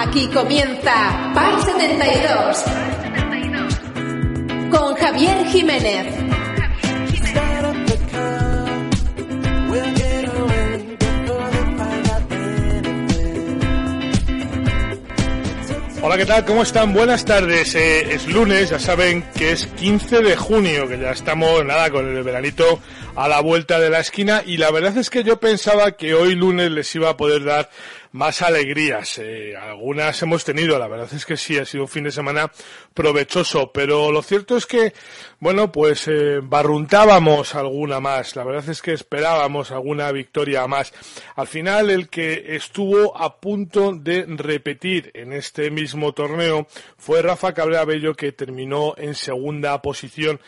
Aquí comienza Par 72 con Javier Jiménez. Hola, ¿qué tal? ¿Cómo están? Buenas tardes. Eh, es lunes, ya saben que es 15 de junio, que ya estamos, nada, con el veranito a la vuelta de la esquina. Y la verdad es que yo pensaba que hoy lunes les iba a poder dar más alegrías. Eh, algunas hemos tenido, la verdad es que sí, ha sido un fin de semana provechoso, pero lo cierto es que, bueno, pues eh, barruntábamos alguna más. La verdad es que esperábamos alguna victoria más. Al final, el que estuvo a punto de repetir en este mismo torneo fue Rafa Cabrera Bello, que terminó en segunda posición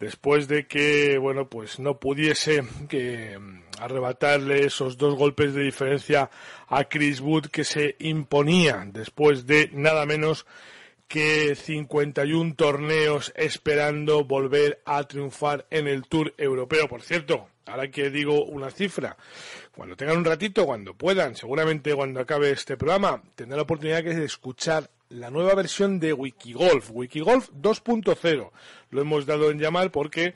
después de que, bueno, pues no pudiese que arrebatarle esos dos golpes de diferencia a Chris Wood que se imponía después de nada menos que 51 torneos esperando volver a triunfar en el Tour Europeo. Por cierto, ahora que digo una cifra, cuando tengan un ratito, cuando puedan, seguramente cuando acabe este programa, tendrán la oportunidad de escuchar la nueva versión de Wikigolf, Wikigolf 2.0. Lo hemos dado en llamar porque,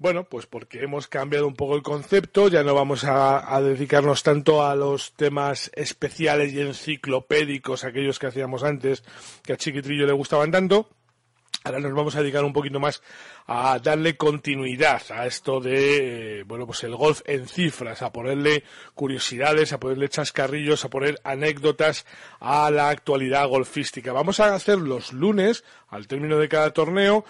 bueno, pues porque hemos cambiado un poco el concepto, ya no vamos a, dedicarnos tanto a los temas especiales y enciclopédicos, aquellos que hacíamos antes, que a Chiquitrillo le gustaban tanto. Ahora nos vamos a dedicar un poquito más a darle continuidad a esto de, eh, bueno, pues el golf en cifras, a ponerle curiosidades, a ponerle chascarrillos, a poner anécdotas a la actualidad golfística. Vamos a hacer los lunes, al término de cada torneo,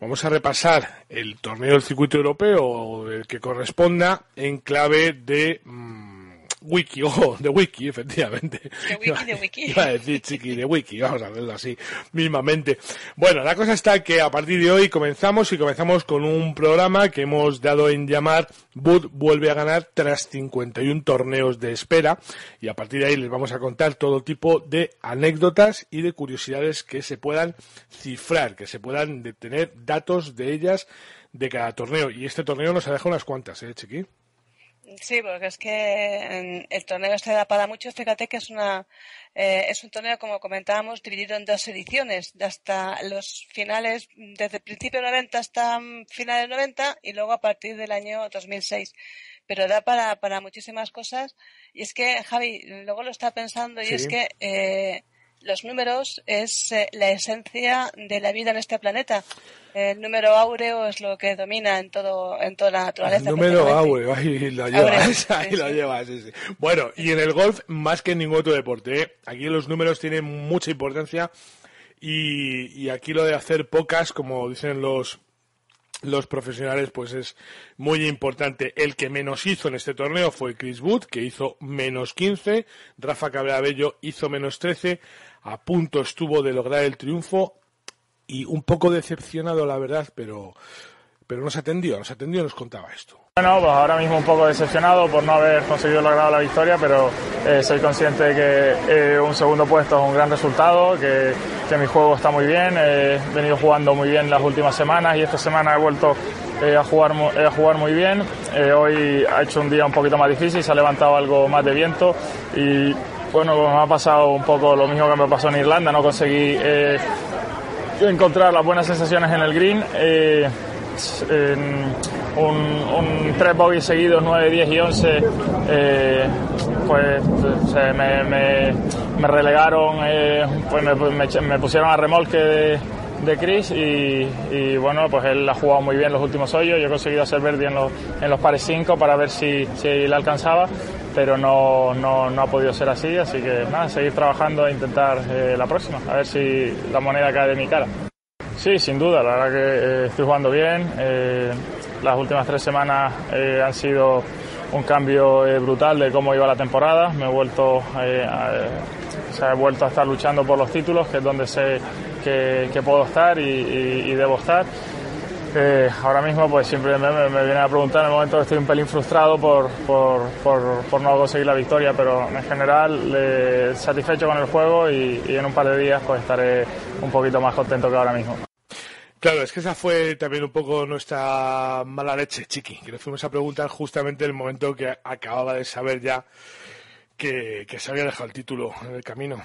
vamos a repasar el torneo del circuito europeo el que corresponda en clave de... Mm, wiki, ojo, de wiki, efectivamente. De wiki, de wiki. Iba a decir chiqui de wiki, vamos a verlo así mismamente. Bueno, la cosa está que a partir de hoy comenzamos y comenzamos con un programa que hemos dado en llamar Bud vuelve a ganar tras 51 torneos de espera y a partir de ahí les vamos a contar todo tipo de anécdotas y de curiosidades que se puedan cifrar, que se puedan tener datos de ellas de cada torneo. Y este torneo nos ha dejado unas cuantas, ¿eh, Chiqui? Sí, porque es que el torneo este da para mucho. Fíjate que es una eh, es un torneo, como comentábamos, dividido en dos ediciones, hasta los finales, desde el principio 90 hasta finales 90 y luego a partir del año 2006. Pero da para, para muchísimas cosas. Y es que, Javi, luego lo está pensando y es que eh, los números es eh, la esencia de la vida en este planeta. El número áureo es lo que domina en todo en toda la naturaleza. El número áureo, ahí lo llevas, ahí lo llevas. Bueno, y en el golf más que en ningún otro deporte, ¿eh? aquí los números tienen mucha importancia y, y aquí lo de hacer pocas, como dicen los los profesionales, pues es muy importante. El que menos hizo en este torneo fue Chris Wood, que hizo menos 15. Rafa Cabrera Bello hizo menos 13. A punto estuvo de lograr el triunfo y un poco decepcionado, la verdad, pero, pero nos atendió, nos atendió y nos contaba esto. Bueno, pues ahora mismo un poco decepcionado por no haber conseguido lograr la victoria, pero eh, soy consciente de que eh, un segundo puesto es un gran resultado, que, que, mi juego está muy bien, he venido jugando muy bien las últimas semanas y esta semana he vuelto eh, a, jugar, a jugar muy bien. hoy ha hecho un día un poquito más difícil, se ha levantado algo más de viento y bueno, me ha pasado un poco lo mismo que me pasó en Irlanda, no conseguí encontrar las buenas sensaciones en el green. Eh, un, tres bogies seguidos, 9, 10 y 11, eh, pues me, me, me, relegaron, eh, pues me, me, pusieron a remolque de, de Chris y, bueno, pues él ha jugado muy bien los últimos hoyos. Yo he conseguido hacer verde en los, en los pares 5 para ver si, si le alcanzaba, pero no, no, no, ha podido ser así. Así que nada, seguir trabajando e intentar eh, la próxima, a ver si la moneda cae de mi cara. Sí, sin duda, la verdad que eh, estoy jugando bien. Eh, las últimas tres semanas han sido un cambio brutal de cómo iba la temporada. Me he vuelto, se ha vuelto a estar luchando por los títulos, que es donde sé que, puedo estar y, debo estar. Eh, ahora mismo pues siempre me, me, vienen a preguntar en el momento que estoy un pelín frustrado por, por, por, no conseguir la victoria, pero en general satisfecho con el juego y, en un par de días pues estaré un poquito más contento que ahora mismo. Claro, es que esa fue también un poco nuestra mala leche, Chiqui, que le fuimos a preguntar justamente en el momento que acababa de saber ya que, que se había dejado el título en el camino.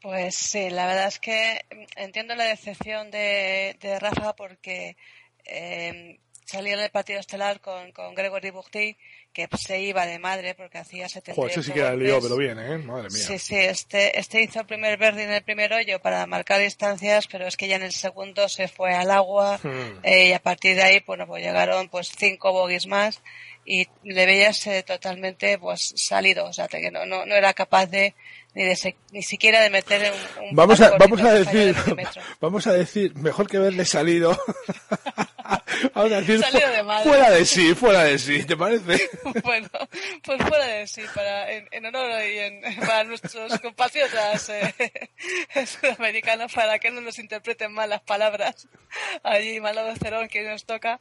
Pues sí, la verdad es que entiendo la decepción de, Rafa porque eh, salió en el partido estelar con, con Gregory Buchty, que se iba de madre porque hacía 70 Joder, ese sí que lío, pero bien, ¿eh? Madre mía. Sí, sí, este, este hizo el primer verde en el primer hoyo para marcar distancias, pero es que ya en el segundo se fue al agua hmm. eh, y a partir de ahí, bueno, pues llegaron pues cinco bogies más y le veías eh, totalmente pues salido, o sea, que no, no, no era capaz de ni, de ni siquiera de meter un, vamos a vamos a decir vamos a decir mejor que verle salido. Vamos a decir fuera de sí fuera de sí te parece bueno pues fuera de sí para en, en honor y en, para nuestros compatriotas eh, sudamericanos para que no nos interpreten mal las palabras. Allí malo de Cerón que nos toca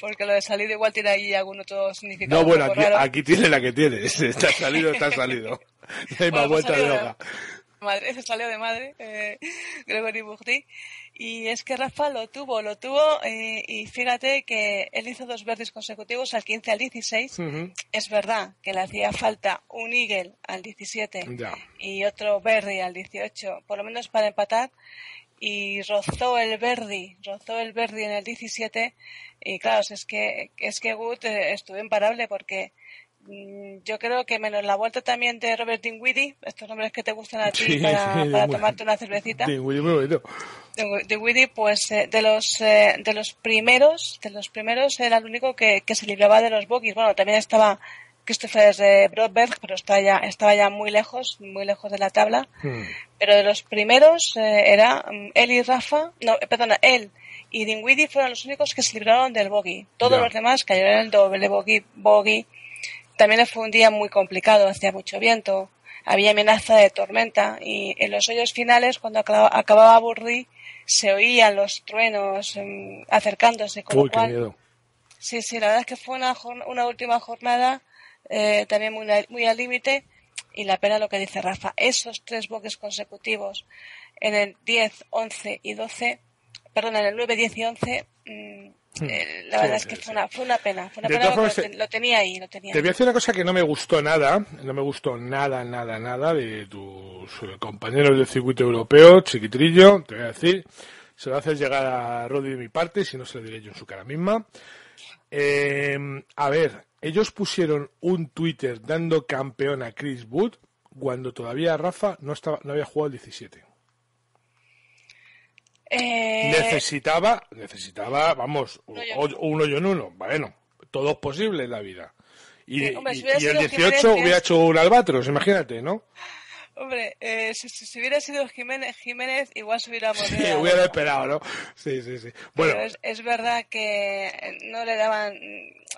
porque lo de salido igual tiene ahí algún otro significado no bueno aquí, aquí tiene la que tiene está salido está salido hay más vuelta de hoja. Madre, se salió de madre, eh, Gregory Burdi. Y es que Rafa lo tuvo, lo tuvo, eh, y fíjate que él hizo dos verdes consecutivos al 15 al 16. Es verdad que le hacía falta un Eagle al 17 y otro verde al 18, por lo menos para empatar. Y rozó el verde, rozó el verde en el 17. Y claro, es que, es que Wood eh, estuvo imparable porque yo creo que menos la vuelta también de Robert Dinwiddie, estos nombres que te gustan a ti para, tomarte una cervecita. Dinwiddie, pues eh, de los eh, de los primeros, de los primeros era el único que, se libraba de los bogies. Bueno, también estaba Christopher eh, Brodberg, pero estaba ya, estaba ya muy lejos, muy lejos de la tabla. Hmm. Pero de los primeros era mm, él y Rafa, no, perdona, él y Dinwiddie fueron los únicos que se libraron del bogey. Todos los demás cayeron en el doble bogey, bogey también fue un día muy complicado, hacía mucho viento, había amenaza de tormenta y en los hoyos finales, cuando acababa Burri, se oían los truenos em, acercándose. Con Uy, qué miedo. Sí, sí, la verdad es que fue una, una última jornada eh, también muy, muy al límite y la pena lo que dice Rafa, esos tres boques consecutivos en el 10, 11 y 12, perdón, en el 9, 10 y 11, Hmm. Eh, la verdad es que fue, una, fue una pena. Fue una pena lo, tenía ahí. Lo tenía te voy a decir una cosa que no me gustó nada. No me gustó nada, nada, nada de tus compañeros del circuito europeo, chiquitrillo. Te voy a decir. Se lo haces llegar a Rodri de mi parte, si no se lo diré yo en su cara misma. Eh, a ver, ellos pusieron un Twitter dando campeón a Chris Wood cuando todavía Rafa no, estaba, no había jugado el 17. Eh, necesitaba, necesitaba, vamos, uno y en uno. Bueno, todo es posible en la vida. Y, el 18 hubiera hecho un albatros, imagínate, ¿no? Hombre, eh, si, hubiera sido Jiménez, Jiménez igual se hubiera Sí, hubiera esperado, ¿no? Sí, sí, sí. Bueno. es, verdad que no le daban.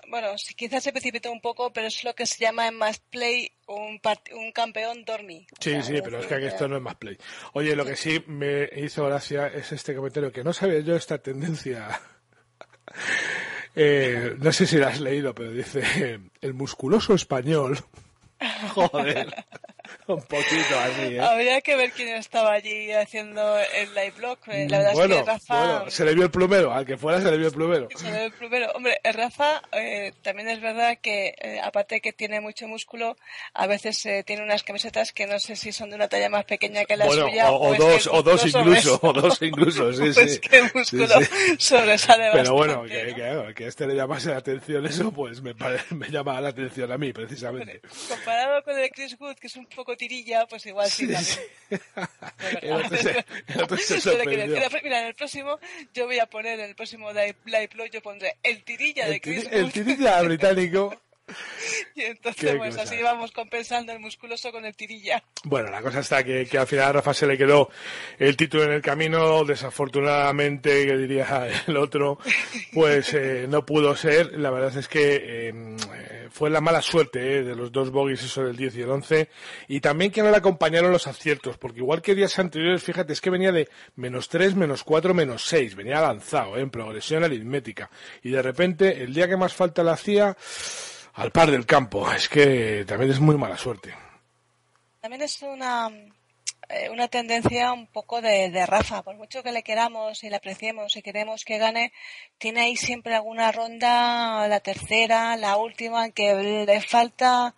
Bueno, quizás se precipitó un poco, pero es lo que se llama en más play un, un campeón dormí. Sí, sí, pero es que aquí esto no es más play. Oye, lo que sí me hizo gracia es este comentario que no sabía yo esta tendencia. Eh, no sé si la has leído, pero dice el musculoso español. Joder. Un poquito así, ¿eh? Habría que ver quién estaba allí haciendo el live blog. Eh, la verdad bueno, es que Rafa... Bueno, se le vio el plumero, al que fuera se le vio el plumero. Se le vio el plumero. Hombre, Rafa eh, también es verdad que, eh, aparte que tiene mucho músculo, a veces eh, tiene unas camisetas que no sé si son de una talla más pequeña que la suya. O, o, dos, o dos incluso, o dos incluso, sí, pues sí. que músculo sobresale Pero bueno, que, que, que, a este le llamase la atención eso, pues me, me llama la atención a mí, precisamente. comparado con el Chris Wood, que es un poco tirilla, pues igual sí, el otro se, el otro se Mira, en el próximo, yo voy a poner, en el próximo Live yo pondré el tirilla de Chris El tirilla británico. Y entonces, pues así vamos compensando el musculoso con el tirilla. Bueno, la cosa está que, que, al final a Rafa se le quedó el título en el camino. Desafortunadamente, que diría el otro, pues eh, no pudo ser. La verdad es que em, eh, fue la mala suerte eh, de los dos bogies, eso del 10 y el 11. Y también que no le acompañaron los aciertos, porque igual que días anteriores, fíjate, es que venía de menos 3, menos 4, menos 6. Venía lanzado en progresión aritmética. Y de repente, el día que más falta le hacía al par del campo. Es que también es muy mala suerte. También es una, eh, una tendencia un poco de, Rafa. Por mucho que le queramos y le apreciemos y queremos que gane, tiene ahí siempre alguna ronda, la tercera, la última, en que le falta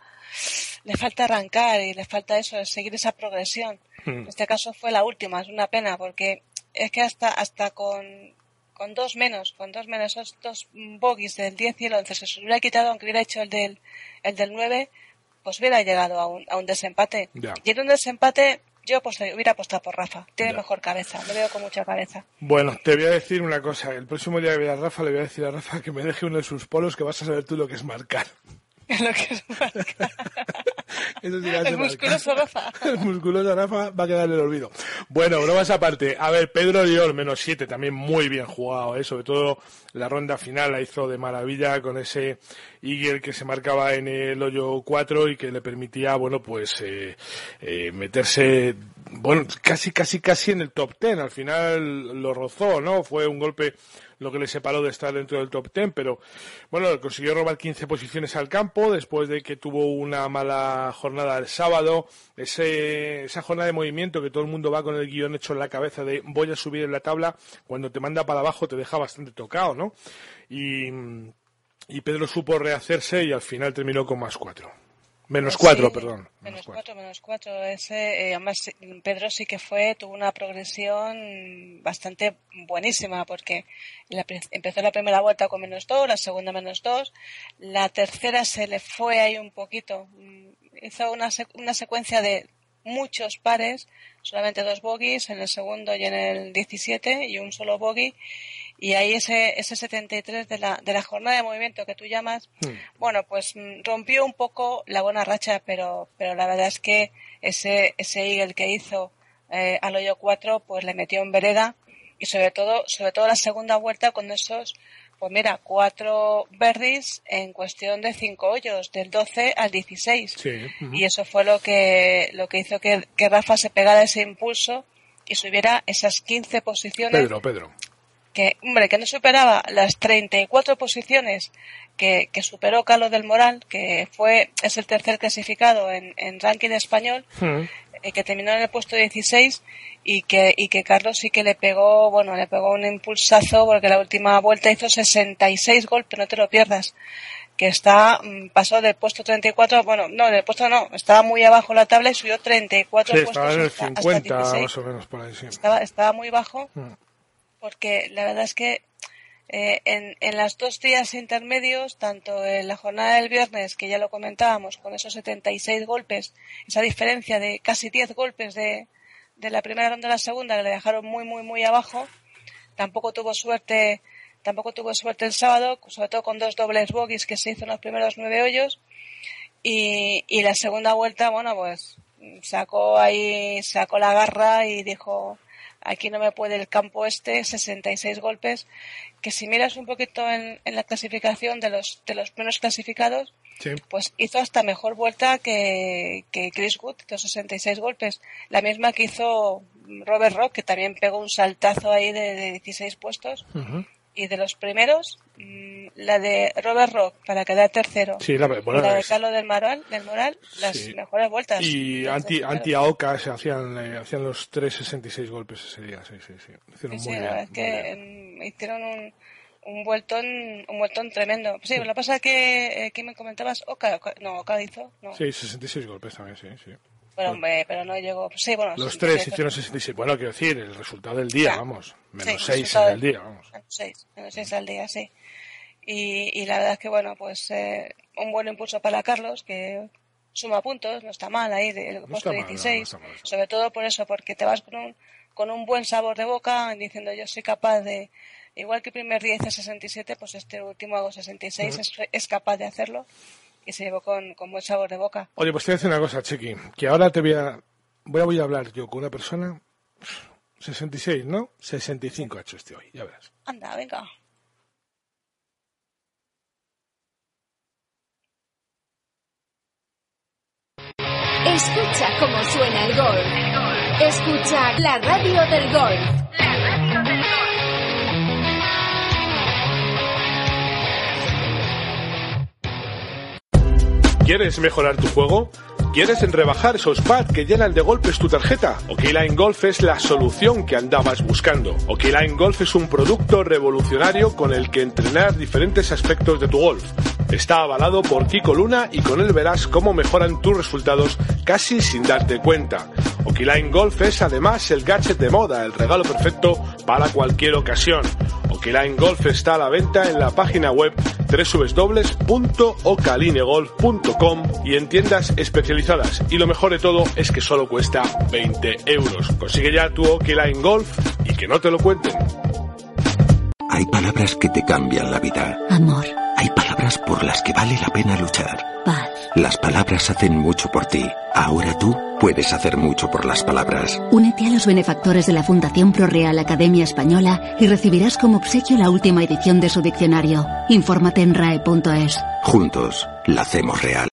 le falta arrancar y le falta eso, seguir esa progresión. Hmm. En este caso fue la última, es una pena porque es que hasta, hasta con, con dos menos, con dos menos, esos dos bogies del 10 y el 11 se hubiera quitado, aunque hubiera hecho el del, el del 9, pues hubiera llegado a un, a un desempate. Y en un desempate, yo pues, hubiera apostado por Rafa. Tiene mejor cabeza, lo veo con mucha cabeza. Bueno, te voy a decir una cosa. El próximo día que vea a Rafa, le voy a decir a Rafa que me deje uno de sus polos, que vas a saber tú lo que es marcar. lo que es el musculoso Rafa. El musculoso Rafa va a quedar en el olvido. Bueno, bromas aparte. A ver, Pedro Dior, menos 7, también muy bien jugado, ¿eh? sobre todo la ronda final la hizo de maravilla con ese Eagle que se marcaba en el hoyo 4 y que le permitía, bueno, pues eh, eh, meterse, bueno, casi, casi, casi en el top 10. Al final lo rozó, ¿no? Fue un golpe lo que le separó de estar dentro del top 10, pero bueno, consiguió robar 15 posiciones al campo después de que tuvo una mala jornada el sábado, ese, esa jornada de movimiento que todo el mundo va con el guion hecho en la cabeza de voy a subir en la tabla, cuando te manda para abajo te deja bastante tocado, ¿no? Y, y Pedro supo rehacerse y al final terminó con más cuatro. Menos cuatro, perdón. Menos, cuatro, menos cuatro. Ese, eh, además, Pedro sí que fue, tuvo una progresión bastante buenísima, porque empezó la primera vuelta con menos dos, la segunda menos dos, la tercera se le fue ahí un poquito. Mm, hizo una, una secuencia de muchos pares, solamente dos bogies en el segundo y en el 17 y un solo bogey y ahí ese, ese 73 de la, de la jornada de movimiento que tú llamas, hmm. bueno, pues mm, rompió un poco la buena racha, pero, pero la verdad es que ese, ese Eagle que hizo eh, al hoyo 4, pues le metió en vereda y sobre todo, sobre todo la segunda vuelta con esos, pues mira, cuatro verdes en cuestión de cinco hoyos, del 12 al 16. Y eso fue lo que, lo que hizo que, que Rafa se pegara ese impulso y subiera esas 15 posiciones. Pedro, Pedro que, hombre, que no superaba las 34 posiciones que, que superó Carlos del Moral, que fue, es el tercer clasificado en, en ranking español, hmm. eh, que terminó en el puesto 16 y que, y que Carlos sí que le pegó, bueno, le pegó un impulsazo porque la última vuelta hizo 66 golpes, no te lo pierdas que está mm, pasó del puesto 34, bueno, no, del puesto no, estaba muy abajo la tabla y subió 34 sí, puestos estaba en el 50 más o menos por ahí, sí. Estaba, estaba muy bajo. Hmm porque la verdad es que eh, en, en los dos días intermedios, tanto en la jornada del viernes, que ya lo comentábamos, con esos 76 golpes, esa diferencia de casi 10 golpes de, de la primera ronda a la segunda, que le dejaron muy, muy, muy abajo, tampoco tuvo suerte, tampoco tuvo suerte el sábado, sobre todo con dos dobles bogies que se hizo en los primeros nueve hoyos, y, y la segunda vuelta, bueno, pues sacó ahí, sacó la garra y dijo, aquí no me puede el campo este, 66 golpes, que si miras un poquito en, la clasificación de los, de los primeros clasificados, pues hizo hasta mejor vuelta que, que Chris Wood, los 66 golpes. La misma que hizo Robert Rock, que también pegó un saltazo ahí de, 16 puestos y de los primeros, mm, la de Robert Rock para quedar tercero. Sí, la, bueno, la de Carlos del Moral, del Moral las mejores vueltas. Y anti, anti Aoka se hacían, eh, hacían los 3.66 golpes ese día, sí, sí, sí. Hicieron muy bien, es que hicieron un, un vueltón, un vueltón tremendo. Sí, lo que pasa es que, eh, me comentabas, Oka, no, Oka hizo, no. Sí, 66 golpes también, sí, sí. Pero, pero no llegó. Sí, bueno, los tres hicieron 66. Bueno, quiero decir, el resultado del día, vamos. Menos 6 en el día, vamos. Menos 6, menos 6 al día, sí. Y, y la verdad es que, bueno, pues eh, un buen impulso para Carlos, que suma puntos, no está mal ahí, el puesto 16, sobre todo por eso, porque te vas con un, con un buen sabor de boca, diciendo yo soy capaz de, igual que el primer día hice 67, pues este último hago 66, es, es capaz de hacerlo y se llevó con, con, buen sabor de boca. Oye, pues te voy a decir una cosa, Chiqui, que ahora te voy a, voy a, voy a hablar yo con una persona, 66, ¿no? 65 ha hecho este hoy, ya verás. Anda, venga. Escucha cómo suena el golf. Escucha la radio del golf. ¿Quieres mejorar tu juego? ¿Quieres rebajar esos pads que llenan de golpes tu tarjeta? Line Golf es la solución que andabas buscando. Line Golf es un producto revolucionario con el que entrenar diferentes aspectos de tu golf. Está avalado por Kiko Luna y con él verás cómo mejoran tus resultados casi sin darte cuenta. Line Golf es además el gadget de moda, el regalo perfecto para cualquier ocasión. Line Golf está a la venta en la página web www.ocalinegolf.com y en tiendas especializadas. Y lo mejor de todo es que solo cuesta 20 euros. Consigue ya tu Line Golf y que no te lo cuenten. Hay palabras que te cambian la vida. Amor. Hay palabras por las que vale la pena luchar. Paz. Las palabras hacen mucho por ti. Ahora tú puedes hacer mucho por las palabras. Únete a los benefactores de la Fundación Pro Real Academia Española y recibirás como obsequio la última edición de su diccionario. Infórmate en rae.es. Juntos, la hacemos real.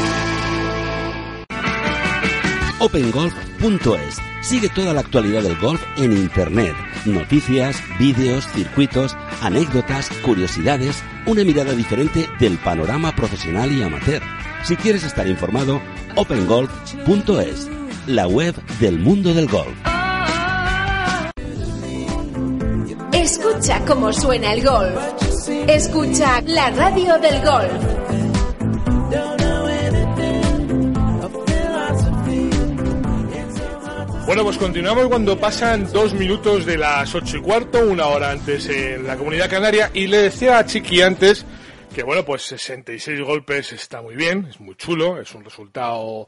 OpenGolf.es. Sigue toda la actualidad del golf en Internet. Noticias, vídeos, circuitos, anécdotas, curiosidades, una mirada diferente del panorama profesional y amateur. Si quieres estar informado, OpenGolf.es, la web del mundo del golf. Escucha cómo suena el golf. Escucha la radio del golf. Bueno, pues continuamos cuando pasan dos minutos de las ocho y cuarto, una hora antes en la comunidad canaria, y le decía a Chiqui antes que bueno, pues 66 golpes está muy bien, es muy chulo, es un resultado,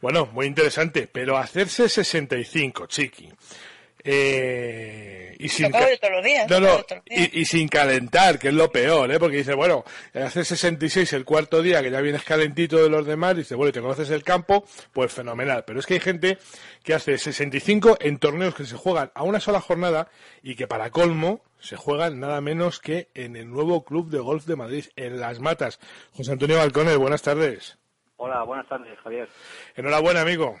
bueno, muy interesante, pero hacerse 65, Chiqui, eh, y, sin y, sin calentar, que es lo peor, ¿eh? porque dice, bueno, hace 66 el cuarto día, que ya vienes calentito de los demás, dice, bueno, y te conoces el campo, pues fenomenal. Pero es que hay gente que hace 65 en torneos que se juegan a una sola jornada y que para colmo se juegan nada menos que en el nuevo Club de Golf de Madrid, en Las Matas. José Antonio Balcones, buenas tardes. Hola, buenas tardes, Javier. Enhorabuena, amigo.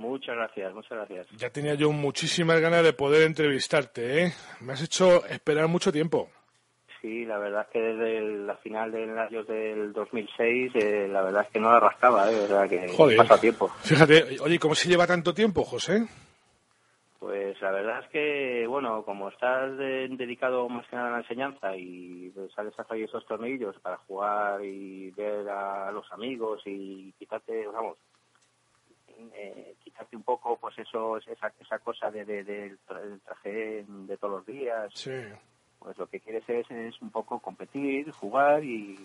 Muchas gracias, muchas gracias. Ya tenía yo muchísimas ganas de poder entrevistarte, ¿eh? Me has hecho esperar mucho tiempo. Sí, la verdad es que desde la final del año del 2006, eh, la verdad es que no la rascaba, ¿eh? verdad que pasa tiempo. Fíjate, oye, ¿cómo se lleva tanto tiempo, José? Pues la verdad es que, bueno, como estás dedicado más que nada a la enseñanza y sales a hacer esos tornillos para jugar y ver a los amigos y quitarte, vamos, eh, quitarte un poco pues eso esa, esa cosa de, del traje de todos los días pues lo que quieres es, es un poco competir jugar y,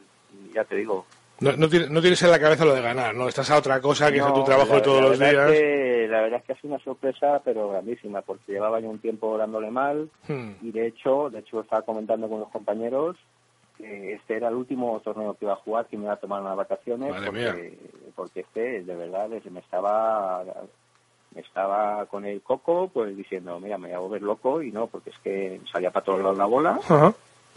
ya te digo no, no, tienes, en la cabeza lo de ganar, ¿no? Estás a otra cosa que es tu trabajo de todos los días. la verdad es que ha sido una sorpresa, pero grandísima, porque llevaba ya un tiempo dándole mal hmm. y de hecho, de hecho estaba comentando con los compañeros este era el último torneo que iba a jugar, que me iba a tomar unas vacaciones, porque, porque este, de verdad, me estaba me estaba con el coco, pues diciendo, mira, me voy a volver loco, y no, porque es que salía para todos lados la bola,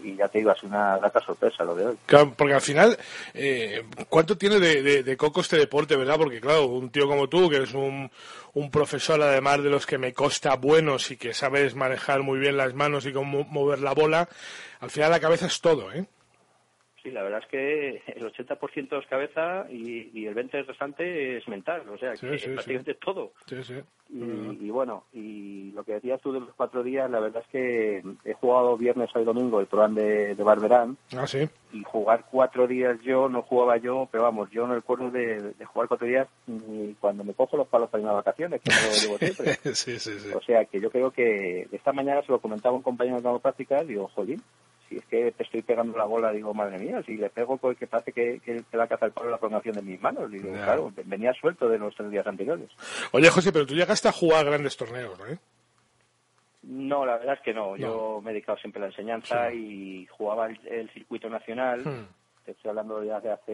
y ya te digo, es una grata sorpresa lo de hoy. Claro, porque al final, eh, ¿cuánto tiene de, de, coco este deporte, verdad? Porque claro, un tío como tú, que eres un, un profesor además de los que me costa buenos y que sabes manejar muy bien las manos y cómo mover la bola, al final la cabeza es todo, ¿eh? Sí, la verdad es que el 80% es cabeza y, y el 20% restante es mental, o sea, que prácticamente todo. Sí, sí. Y, bueno, y lo que decías tú de los cuatro días, la verdad es que he jugado viernes y domingo el programa de, de Barberán. Ah, sí. Y jugar cuatro días yo, no jugaba yo, pero vamos, yo no recuerdo de, de jugar cuatro días ni cuando me cojo los palos para ir a vacaciones, que no lo llevo siempre. sí, sí, sí. O sea, que yo creo que esta mañana se lo comentaba un compañero de prácticas, digo, jolín, si es que te estoy pegando la bola, digo, madre mía, si le pego porque parece que, que, que la caza el palo la prolongación de mis manos. Digo, claro, venía suelto de los tres días anteriores. Oye, José, pero tú llegaste a jugar grandes torneos, ¿no? No, la verdad es que no. Yo me he dedicado siempre a la enseñanza y jugaba el, circuito nacional. Hmm. Te estoy hablando ya de hace,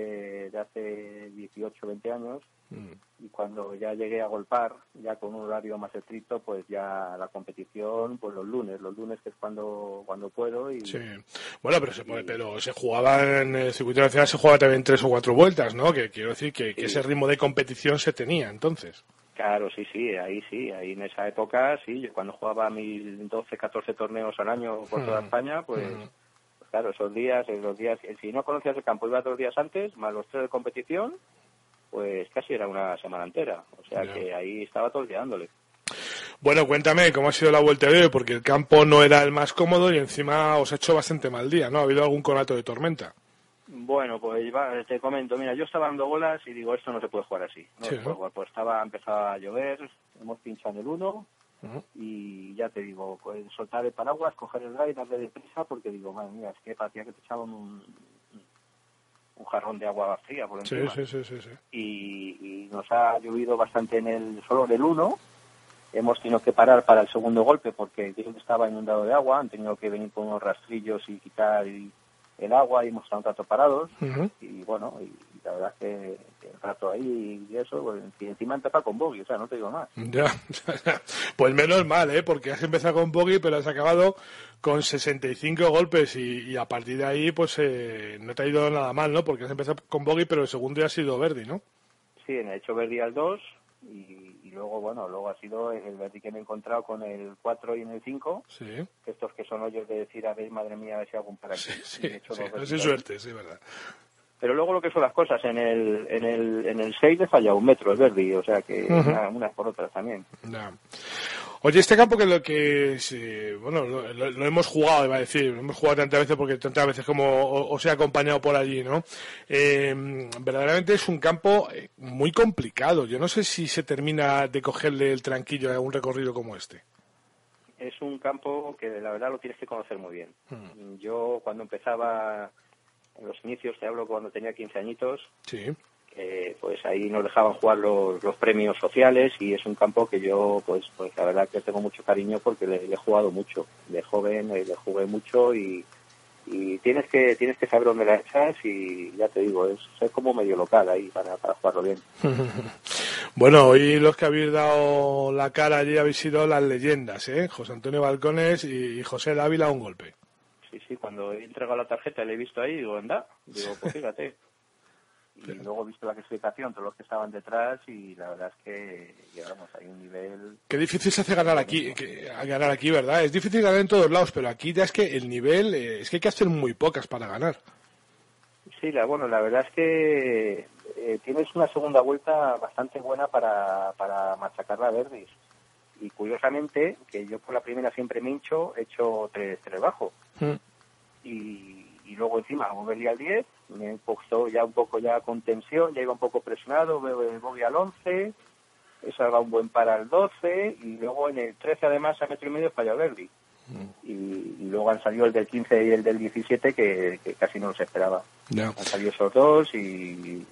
de hace 18, 20 años. Hmm y cuando ya llegué a golpar, ya con un horario más estricto, pues ya la competición, pues los lunes, los lunes que es cuando cuando puedo. Y, sí, bueno, pero se, pero se jugaba en el circuito nacional, se jugaba también tres o cuatro vueltas, ¿no? Que quiero decir que, ese ritmo de competición se tenía entonces. Claro, sí, sí, ahí sí, ahí en esa época, sí, yo cuando jugaba mis 12, 14 torneos al año por toda mm. España, pues, mm. Claro, esos días, los días, si no conocías el campo, iba dos días antes, más los tres de competición, pues casi era una semana entera. O sea que ahí estaba todo dándole. Bueno, cuéntame cómo ha sido la vuelta de hoy, porque el campo no era el más cómodo y encima os ha hecho bastante mal día, ¿no? ¿Ha habido algún conato de tormenta? Bueno, pues te comento, mira, yo estaba dando bolas y digo, esto no se puede jugar así. No Pues estaba, empezaba a llover, hemos pinchado el y ya te digo, pues soltar el paraguas, coger el drive, darle deprisa, porque digo, madre mía, es que parecía que te echaban un, un jarrón de agua fría por encima. Sí, sí, sí, y, nos ha llovido bastante en el solo del 1. Hemos tenido que parar para el segundo golpe porque estaba inundado de agua. Han tenido que venir con unos rastrillos y quitar el agua y hemos estado un rato parados. Y bueno, y la verdad es que, el rato ahí y eso, pues, y encima empezado con bogey, o sea, no te digo más. Ya, pues menos mal, ¿eh? Porque has empezado con bogey, pero has acabado con 65 golpes y, a partir de ahí, pues eh, no te ha ido nada mal, ¿no? Porque has empezado con bogey, pero el segundo ya ha sido Verdi, ¿no? Sí, he hecho Verdi al 2 y, luego, bueno, luego ha sido el Verdi que me he encontrado con el 4 y en el 5. Sí. Estos que son hoyos de decir, a ver, madre mía, a ver si algún para aquí. Sí, sí, sí, suerte, sí, verdad. Pero luego lo que son las cosas, en el, en el, en el 6 le falla un metro, es verde, o sea que unas por otras también. Oye, este campo que lo que bueno, lo, hemos jugado, iba a decir, lo hemos jugado tantas veces porque tantas veces como os he acompañado por allí, ¿no? Eh, verdaderamente es un campo eh, muy complicado. Yo no sé si se termina de cogerle el tranquillo a un recorrido como este. Es un campo que la verdad lo tienes que conocer muy bien. Yo cuando empezaba en los inicios, te hablo cuando tenía 15 añitos, sí. pues ahí nos dejaban jugar los, los, premios sociales y es un campo que yo, pues, pues la verdad que tengo mucho cariño porque le, he jugado mucho. De joven le, jugué mucho y, y tienes que tienes que saber dónde la echas y ya te digo, es ser como medio local ahí para, para jugarlo bien. bueno, hoy los que habéis dado la cara allí habéis sido las leyendas, ¿eh? José Antonio Balcones y José Dávila un golpe sí, cuando he entregado la tarjeta le he visto ahí, digo, anda, digo, pues fíjate. y luego he visto la clasificación, todos los que estaban detrás, y la verdad es que llegamos hay un nivel... Qué difícil se hace ganar aquí, ganar aquí, ¿verdad? Es difícil ganar en todos lados, pero aquí ya es que el nivel, eh, es que hay que hacer muy pocas para ganar. Sí, la, bueno, la verdad es que eh, tienes una segunda vuelta bastante buena para, para machacar la Verdis. Y curiosamente, que yo por la primera siempre me hincho, he hecho tres, tres bajo. Mm. Y, y, luego encima, como venía al 10, me puesto ya un poco ya con tensión, ya iba un poco presionado, voy al 11, he salvado un buen para el 12 y luego en el 13 además a metro y medio falló Verdi. Mm. Y, luego han salido el del 15 y el del 17 que, casi no los esperaba. Han salido esos dos y, y,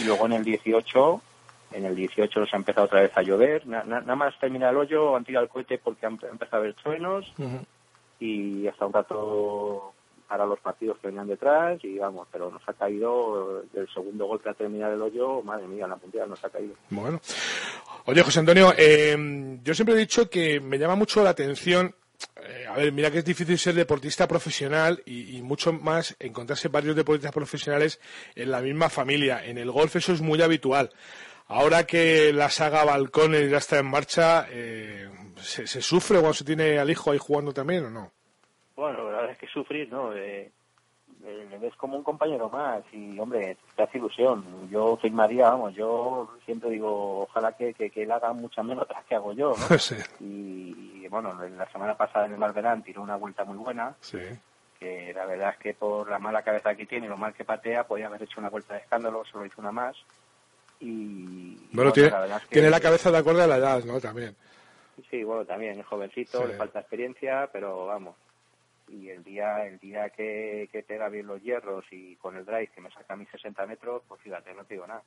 y luego en el 18 en el 18 nos ha empezado otra vez a llover. nada más termina el hoyo, han tirado el cohete porque han empezado a haber truenos y hasta un rato para los partidos que venían detrás y vamos, pero nos ha caído el segundo golpe a terminar el hoyo, madre mía, la puntilla nos ha caído. Bueno. Oye, José Antonio, eh, yo siempre he dicho que me llama mucho la atención eh, a ver, mira que es difícil ser deportista profesional y, mucho más encontrarse varios deportistas profesionales en la misma familia. En el golf eso es muy habitual. Ahora que la saga Balcones ya está en marcha, eh, ¿se, sufre cuando se tiene al hijo ahí jugando también o no? Bueno, la verdad es que sufrir, ¿no? Eh, eh, le ves como un compañero más y, hombre, te hace ilusión. Yo firmaría, vamos, yo siempre digo, ojalá que, que, él haga muchas menos que hago yo, ¿no? Y, bueno, la semana pasada en el Malverán tiró una vuelta muy buena. Sí. Que la verdad es que por la mala cabeza que tiene y lo mal que patea, podía haber hecho una vuelta de escándalo, solo hizo una más. Y. Bueno, tiene, la, tiene la cabeza de acuerdo a la edad, ¿no? También. Sí, bueno, también es jovencito, le falta experiencia, pero vamos, y el día el día que, que pega bien los hierros y con el drive que me saca a mis 60 metros, pues fíjate, no te digo nada.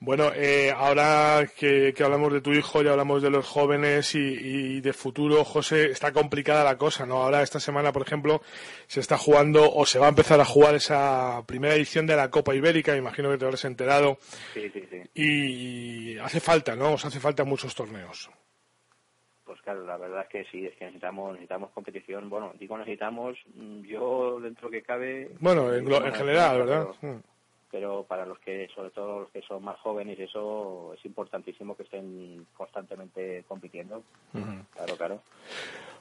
Bueno, eh, ahora que, hablamos de tu hijo, ya hablamos de los jóvenes y, de futuro, José, está complicada la cosa, ¿no? Ahora esta semana, por ejemplo, se está jugando o se va a empezar a jugar esa primera edición de la Copa Ibérica, imagino que te habrás enterado. Sí, sí, sí. Y hace falta, ¿no? Os hace falta muchos torneos. Pues claro, la verdad es que sí, es que necesitamos necesitamos competición. Bueno, digo necesitamos, mm, yo dentro que cabe... Bueno, en, general, ¿verdad? Mm. Pero, para los que, sobre todo los que son más jóvenes, eso es importantísimo que estén constantemente compitiendo. Claro, claro.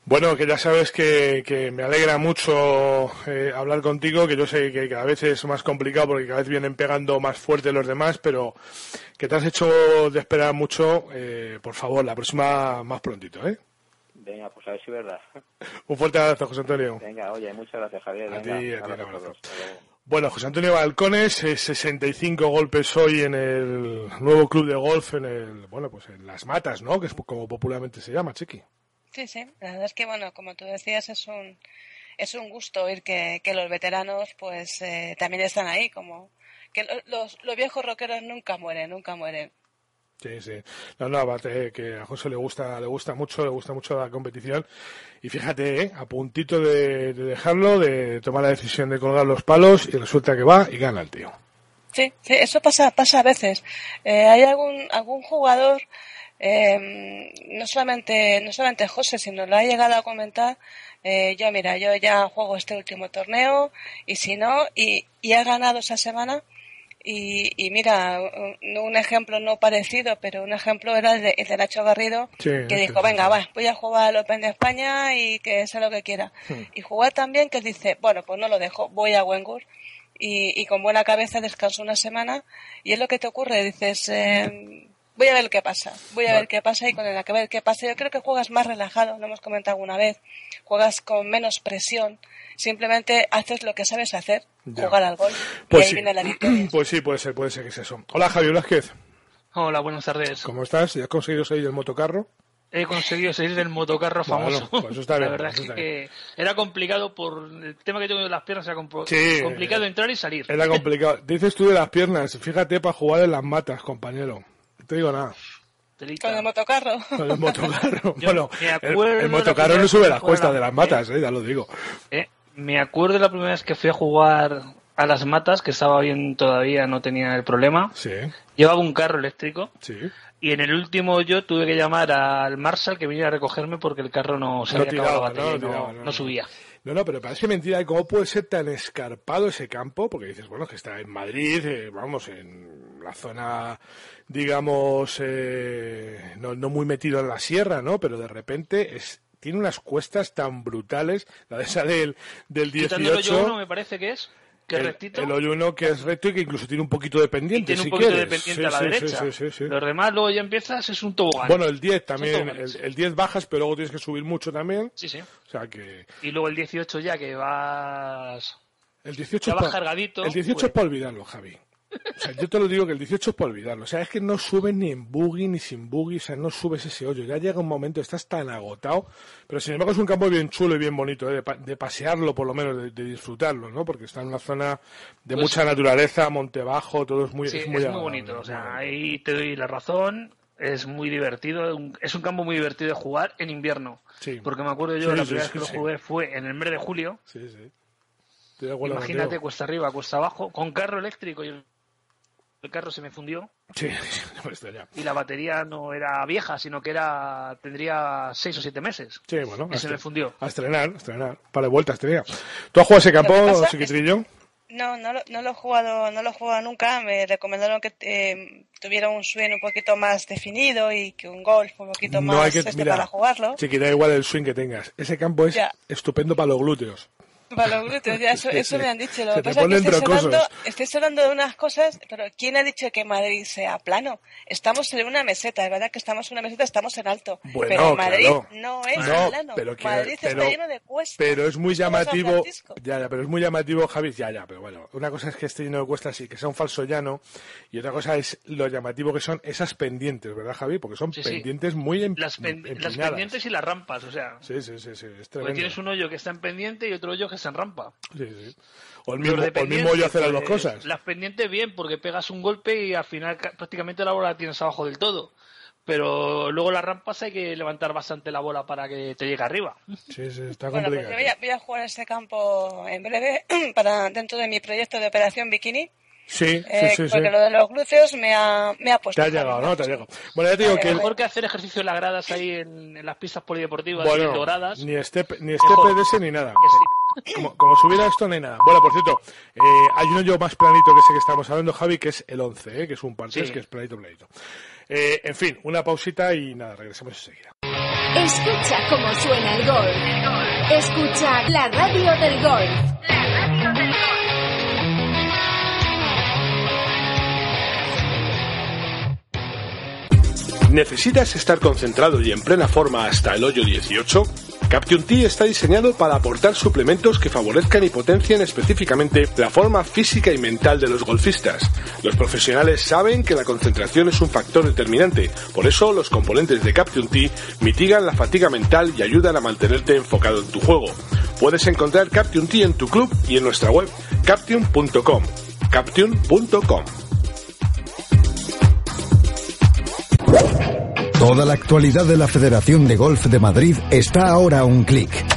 Bueno, que ya sabes que, que me alegra mucho eh, hablar contigo, que yo sé que cada vez es más complicado porque cada vez vienen pegando más fuerte los demás, pero que te has hecho de esperar mucho, eh, por favor, la próxima más prontito, ¿eh? Venga, pues a ver si es verdad. Un fuerte abrazo, José Antonio. Venga, oye, muchas gracias, Javier. A ti, a ti, un abrazo. Bueno, José Antonio Balcones, 65 golpes hoy en el nuevo club de golf, en el, bueno, pues en Las Matas, ¿no? Que es como popularmente se llama, Chiqui. Sí, sí, la verdad es que, bueno, como tú decías, es un, es un gusto oír que, que los veteranos, pues, eh, también están ahí, como que los, los viejos rockeros nunca mueren, nunca mueren. Sí, sí. No, no, aparte que a José le gusta, le gusta mucho, le gusta mucho la competición. Y fíjate, ¿eh? a puntito de, dejarlo, de tomar la decisión de colgar los palos y resulta que va y gana el tío. Sí, sí eso pasa, pasa a veces. Eh, hay algún, algún jugador eh, no solamente no solamente José sino lo ha llegado a comentar eh, yo mira yo ya juego este último torneo y si no y, y ha ganado esa semana y, y, mira un ejemplo no parecido pero un ejemplo era el de, Nacho Garrido que dijo venga va voy a jugar al Open de España y que sea lo que quiera y jugar también que dice bueno pues no lo dejo voy a Wengur y, y con buena cabeza descanso una semana. Y es lo que te ocurre dices eh, voy a ver qué pasa, voy a ver qué pasa y con el que ver qué pasa. Yo creo que juegas más relajado, lo hemos comentado alguna vez, juegas con menos presión, simplemente haces lo que sabes hacer, jugar al gol pues y ahí viene la victoria. Pues sí, puede ser, puede ser que es eso. Hola Javier Vázquez. Hola, buenas tardes. ¿Cómo estás? ¿Ya has conseguido salir del motocarro? He conseguido salir del motocarro famoso. Pues está bien, la verdad es que era complicado por el tema que tengo de las piernas, era complicado entrar y salir. Era complicado. Dices tú de las piernas, fíjate para jugar en las matas, compañero te digo nada. Con el motocarro. Con el motocarro. bueno, el, motocarro no sube las cuestas de las matas, eh, ya lo digo. Eh, me acuerdo la primera vez que fui a jugar a las matas, que estaba bien todavía, no tenía el problema. Sí. Llevaba un carro eléctrico. Sí. Y en el último yo tuve que llamar al Marshall que viniera a recogerme porque el carro no se había acabado la batería no, subía. No, no, pero parece mentira. ¿Cómo puede ser tan escarpado ese campo? Porque dices, bueno, que está en Madrid, eh, vamos, en la zona digamos, eh, no, no muy metido en la sierra, ¿no? Pero de repente es, tiene unas cuestas tan brutales, la de esa del, del 18. el hoyo 1 me parece que es, que el, rectito. El hoyo 1 que es recto y que incluso tiene un poquito de pendiente, tiene un poquito de pendiente a la derecha. Los demás luego ya empiezas, es un tobogán. Bueno, el 10 también, el, 10 bajas, pero luego tienes que subir mucho también. Sí, sí. O sea que... Y luego el 18 ya que vas... El 18 ya vas cargadito. El 18 es pues para olvidarlo, Javi. O sea, yo te lo digo que el 18 es para olvidarlo. O sea, es que no subes ni en buggy ni sin buggy, o sea, no subes ese hoyo. Ya llega un momento, estás tan agotado, pero sin embargo es un campo bien chulo y bien bonito, ¿eh? de, pasearlo por lo menos, de, disfrutarlo, ¿no? Porque está en una zona de pues mucha naturaleza, monte bajo, todo es muy, es muy, bonito. O sea, ahí te doy la razón. Es muy divertido, es un campo muy divertido de jugar en invierno. Sí. Porque me acuerdo yo, la primera vez que lo jugué fue en el mes de julio. Sí, sí. Imagínate, cuesta arriba, cuesta abajo, con carro eléctrico y el carro se me fundió. Sí, Y la batería no era vieja, sino que era tendría seis o siete meses. Sí, bueno. Y se me fundió. A estrenar, a estrenar. Para vueltas tenía. ¿Tú has jugado ese campo, Chiquitrillo? No, no lo, no lo he jugado, no lo he jugado nunca. Me recomendaron que eh, tuviera un swing un poquito más definido y que un golf un poquito más este para jugarlo. Chiquita, igual el swing que tengas. Ese campo es estupendo para los glúteos. Glúteos, ya eso, eso me han dicho. Lo que pasa es que estoy hablando, de unas cosas, pero ¿quién ha dicho que Madrid sea plano? Estamos en una meseta, es verdad que estamos en una meseta, estamos en alto. pero Madrid no es plano. Madrid está lleno de cuestas. Pero es muy llamativo. Ya, ya, pero es muy llamativo, Javi. Ya, ya, pero bueno. Una cosa es que esté lleno de cuestas y que sea un falso llano. Y otra cosa es lo llamativo que son esas pendientes, ¿verdad, Javi? Porque son pendientes muy em las, las pendientes y las rampas, o sea. Sí, sí, sí. sí Porque tienes un hoyo que está en pendiente y otro hoyo que está en rampa. Sí, sí. O el mismo, o el mismo hoyo hace las dos cosas. Las pendientes bien, porque pegas un golpe y al final prácticamente la bola la tienes abajo del todo pero luego las rampas hay que levantar bastante la bola para que te llegue arriba. Sí, sí, está complicado. Bueno, pues voy, a, jugar este campo en breve para dentro de mi proyecto de Operación Bikini. Sí, sí, eh, sí, Porque lo de los glúteos me ha, me ha puesto. Te ha llegado, ¿no? Te ha llegado. Bueno, ya te digo que. Mejor que hacer ejercicio en las gradas ahí en, las pistas polideportivas bueno, doradas. Ni step, ni step de ese ni nada. Como, como subiera esto, no hay nada. Bueno, por cierto, eh, hay uno yo más planito que sé que estamos hablando, Javi, que es el 11, ¿eh? que es un partes que es planito, planito. Eh, en fin, una pausita y nada, regresamos enseguida. Escucha cómo suena el gol. Escucha la radio del gol. La radio del gol. ¿Necesitas estar concentrado y en plena forma hasta el hoyo 18? Caption T está diseñado para aportar suplementos que favorezcan y potencien específicamente la forma física y mental de los golfistas. Los profesionales saben que la concentración es un factor determinante, por eso los componentes de Caption T mitigan la fatiga mental y ayudan a mantenerte enfocado en tu juego. Puedes encontrar Caption T en tu club y en nuestra web caption.com. Caption.com. Toda la actualidad de la Federación de Golf de Madrid está ahora a un clic.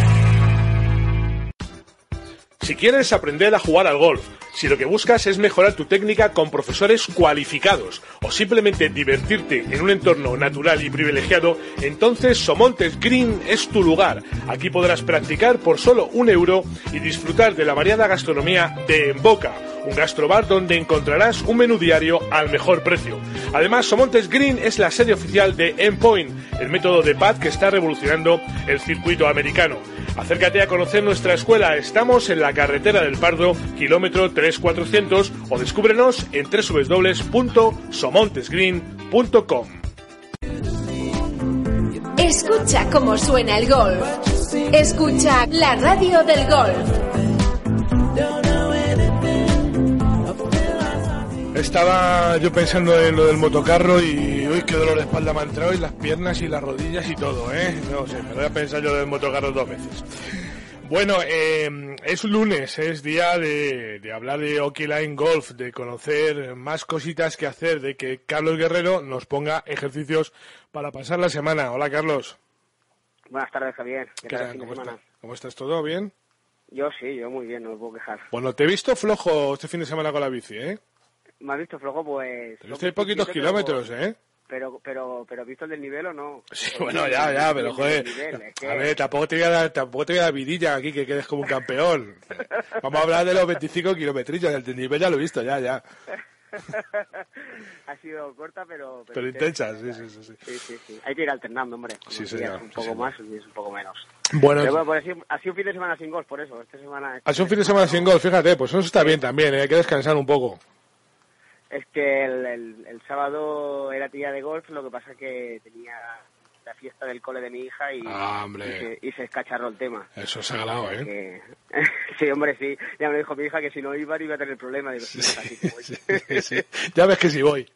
Si quieres aprender a jugar al golf, si lo que buscas es mejorar tu técnica con profesores cualificados o simplemente divertirte en un entorno natural y privilegiado, entonces Somontes Green es tu lugar. Aquí podrás practicar por solo un euro y disfrutar de la variada gastronomía de En Boca, un gastrobar donde encontrarás un menú diario al mejor precio. Además, Somontes Green es la sede oficial de Endpoint, el método de pad que está revolucionando el circuito americano. Acércate a conocer nuestra escuela. Estamos en la carretera del Pardo, kilómetro 3400 o descúbrenos en www.somontesgreen.com. Escucha cómo suena el golf. Escucha la radio del golf. Estaba yo pensando en lo del motocarro y uy, qué dolor de espalda me ha entrado y las piernas y las rodillas y todo, ¿eh? No sé, me voy a pensar yo del motocarro dos veces. Bueno, eh, es lunes, es día de, de hablar de Hockey Line Golf, de conocer más cositas que hacer, de que Carlos Guerrero nos ponga ejercicios para pasar la semana. Hola, Carlos. Buenas tardes, Javier. ¿Qué, tal? ¿Cómo, estás? ¿Cómo estás? ¿Todo bien? Yo sí, yo muy bien, no me puedo quejar. Bueno, te he visto flojo este fin de semana con la bici, ¿eh? me has visto flojo, pues... Estoy poquitos kilómetros, ¿eh? Pero, pero, pero visto el del nivel o no. Sí, bueno, ya, ya, pero joder. A ver, tampoco te voy a dar, tampoco te voy a dar vidilla aquí que quedes como un campeón. Vamos a hablar de los 25 kilometrillos, el del nivel ya lo he visto, ya, ya. ha sido corta, pero... Pero, intensa, sí, sí, sí, sí. Sí, sí, Hay que ir alternando, hombre. Sí, sí, un poco más y un poco menos. Bueno, ha sido un fin de semana sin golf, por eso. Esta semana... Ha sido un fin de semana sin golf, fíjate, pues eso está bien también, ¿eh? hay que descansar un poco. Es que el, el, sábado era día de golf, lo que pasa que tenía la fiesta del cole de mi hija y, ah, y, se, escacharró el tema. Eso es sagrado, ¿eh? Sí, hombre, sí. Ya me dijo mi hija que si no iba iba a tener problemas. Ya ves que sí voy.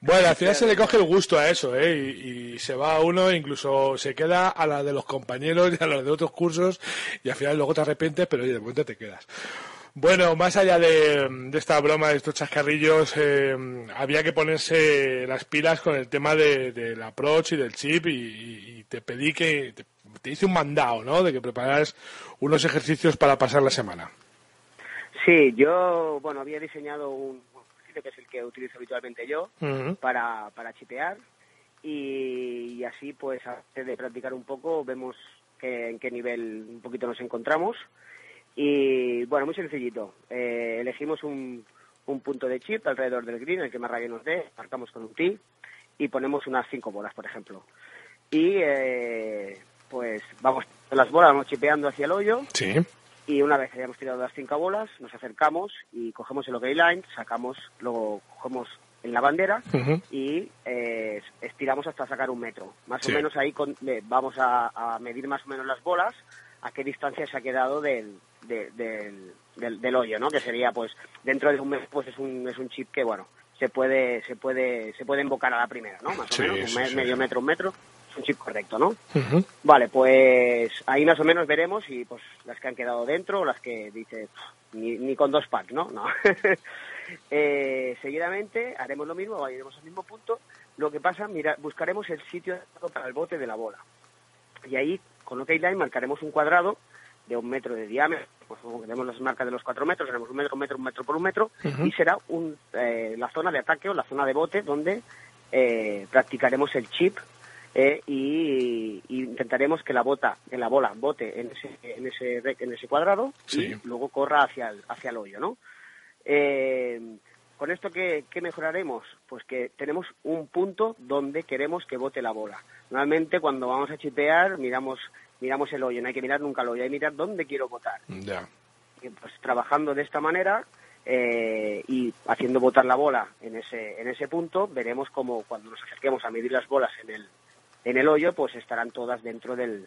Bueno, al final se le coge el gusto a eso, ¿eh? Y, se va uno, incluso se queda a la de los compañeros y a los de otros cursos y al final luego te arrepientes, pero oye, de momento te quedas. Bueno, más allá de, esta broma, de estos chascarrillos, eh, había que ponerse las pilas con el tema de, del approach y del chip y, te pedí que te, hice un mandado, ¿no? De que prepararas unos ejercicios para pasar la semana. Sí, yo, bueno, había diseñado un ejercicio que es el que utilizo habitualmente yo para, para chipear y, así, pues, antes de practicar un poco, vemos en qué nivel un poquito nos encontramos y bueno, muy sencillito. Eh, elegimos un, un, punto de chip alrededor del green, el que más radio nos dé, marcamos con un tee y ponemos unas cinco bolas, por ejemplo. Y eh, pues vamos las bolas, vamos chipeando hacia el hoyo. Sí. Y una vez que hayamos tirado las cinco bolas, nos acercamos y cogemos el OK line, sacamos, luego cogemos en la bandera y eh, estiramos hasta sacar un metro. Más o menos ahí vamos a, a medir más o menos las bolas, a qué distancia se ha quedado del, del, del, hoyo, ¿no? Que sería, pues, dentro de un mes, pues es un, es un chip que, bueno, se puede, se puede, se puede invocar a la primera, ¿no? Más o menos, un medio metro, un metro, es un chip correcto, ¿no? Vale, pues ahí más o menos veremos y, pues, las que han quedado dentro, las que dice, ni, ni con dos packs, ¿no? No. eh, seguidamente haremos lo mismo, iremos al mismo punto. Lo que pasa, mira, buscaremos el sitio para el bote de la bola. Y ahí, con OK Line, marcaremos un cuadrado de un metro de diámetro, pues tenemos las marcas de los cuatro metros, tenemos un metro, un metro, un metro por un metro, y será un, eh, la zona de ataque o la zona de bote donde eh, practicaremos el chip eh, y, intentaremos que la bota, que la bola bote en ese, en ese, en ese cuadrado y luego corra hacia el, hacia el hoyo, ¿no? ¿Con esto qué, qué, mejoraremos? Pues que tenemos un punto donde queremos que bote la bola. Normalmente cuando vamos a chipear miramos miramos el hoyo, no hay que mirar nunca el hoyo, hay que mirar dónde quiero votar. Ya. pues trabajando de esta manera eh, y haciendo votar la bola en ese, en ese punto, veremos como cuando nos acerquemos a medir las bolas en el, en el hoyo, pues estarán todas dentro del,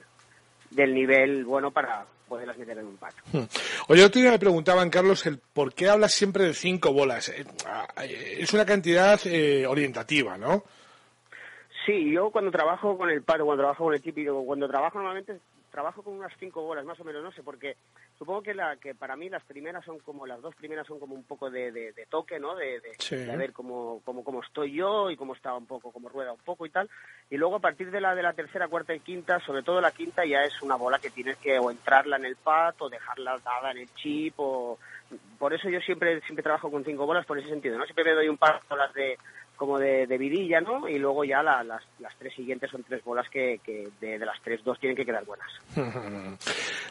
del nivel bueno para poderlas meter en un pack. Hmm. Oye, otro día me preguntaban, Carlos, el por qué hablas siempre de cinco bolas. Eh, ah, es una cantidad eh, orientativa, ¿no? Sí, yo cuando trabajo con el paro, cuando trabajo con el típico, cuando trabajo normalmente trabajo con unas cinco bolas más o menos, no sé, porque supongo que la que para mí las primeras son como, las dos primeras son como un poco de, de, toque, ¿no? De, de, ver cómo, cómo, cómo estoy yo y cómo está un poco, cómo rueda un poco y tal. Y luego a partir de la de la tercera, cuarta y quinta, sobre todo la quinta ya es una bola que tienes que o entrarla en el pad o dejarla dada en el chip o... Por eso yo siempre siempre trabajo con cinco bolas por ese sentido, ¿no? Siempre me doy un par de bolas de como de, vidilla, ¿no? Y luego ya las, las, tres siguientes son tres bolas que, de, las tres dos tienen que quedar buenas.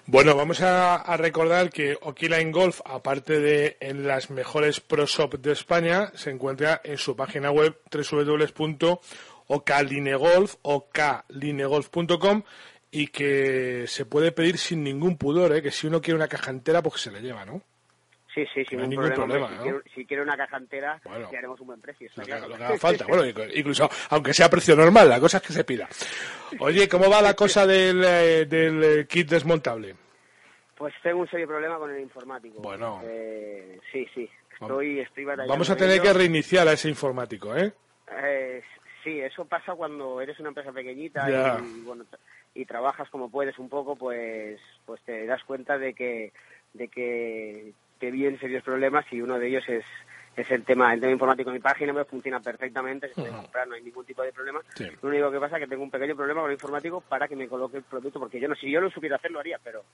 bueno, vamos a, recordar que Okiline Golf, aparte de en las mejores pro shop de España, se encuentra en su página web ocalinegolf.com y que se puede pedir sin ningún pudor, ¿eh? que si uno quiere una caja entera, pues se le lleva, ¿no? Sí, sí, sin ningún problema. si, quiere, una caja entera, le haremos un buen precio. Lo que, haga falta, bueno, incluso aunque sea precio normal, la cosa es que se pida. Oye, ¿cómo va la cosa del, eh, del eh, kit desmontable? Pues tengo un serio problema con el informático. Bueno. Eh, sí, sí, estoy, estoy Vamos a tener que reiniciar a ese informático, ¿eh? ¿eh? Sí, eso pasa cuando eres una empresa pequeñita y, bueno, y trabajas como puedes un poco, pues, pues te das cuenta de que de que que bien serios problemas y uno de ellos es, es el tema el tema informático. Mi página me funciona perfectamente se puede comprar no hay ningún tipo de problema. Lo único que pasa es que tengo un pequeño problema con el informático para que me coloque el producto porque yo no si yo lo supiera hacer lo haría pero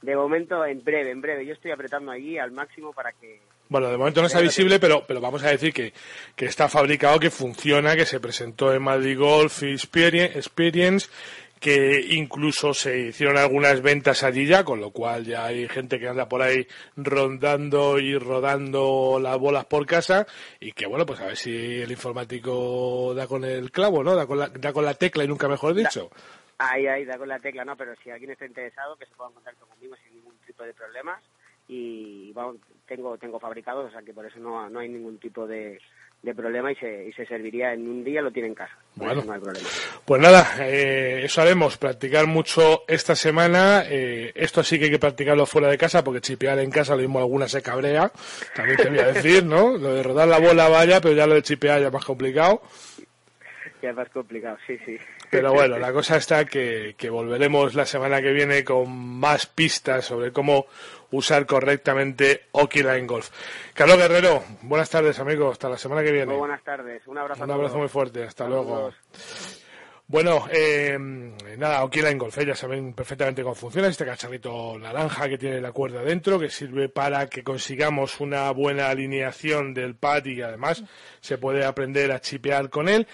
de momento en breve en breve yo estoy apretando allí al máximo para que bueno, de momento no está visible, pero, pero vamos a decir que, que está fabricado, que funciona, que se presentó en Madrid Golf Experience que incluso se hicieron algunas ventas allí ya, con lo cual ya hay gente que anda por ahí rondando y rodando las bolas por casa y que bueno, pues a ver si el informático da con el clavo, ¿no? Da con la, da con la tecla y nunca mejor dicho. Ahí, ahí, da con la tecla, no, pero si alguien está interesado, que se ponga en contacto conmigo sin ningún tipo de problemas y vamos, tengo tengo fabricados, o sea que por eso no, no hay ningún tipo de, de problema y se, y se serviría en un día, lo tiene en casa. Bueno, no hay problema. Pues nada, eh, eso haremos, practicar mucho esta semana. Eh, esto sí que hay que practicarlo fuera de casa, porque chipear en casa lo mismo alguna se cabrea, también te voy a decir, ¿no? Lo de rodar la bola vaya, pero ya lo de chipear ya es más complicado. Ya es más complicado, sí, sí. Pero bueno, la cosa está que, que volveremos la semana que viene con más pistas sobre cómo usar correctamente Line Golf. Carlos Guerrero, buenas tardes, amigos. Hasta la semana que viene. Muy buenas tardes. Un abrazo. Un abrazo muy fuerte. Hasta luego. Bueno, eh, nada, Line Golf, eh, ya saben perfectamente cómo funciona este cacharrito naranja que tiene la cuerda dentro, que sirve para que consigamos una buena alineación del pad y además se puede aprender a chipear con él.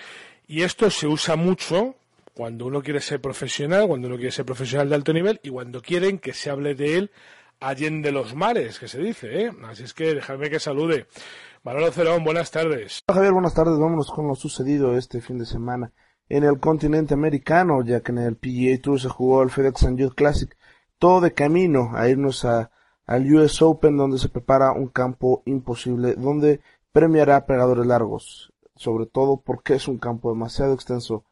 Y esto se usa mucho cuando uno quiere ser profesional, cuando uno quiere ser profesional de alto nivel y cuando quieren que se hable de él de los mares, que se dice, ¿eh? Así es que dejadme que salude. Manolo Cerón, buenas tardes. Javier, buenas tardes. Vámonos con lo sucedido este fin de semana en el continente americano, ya que en el PGA Tour se jugó el FedEx Youth Classic. Todo de camino a irnos a, al US Open, donde se prepara un campo imposible, donde premiará pegadores largos. Sobre todo porque es un campo demasiado extenso,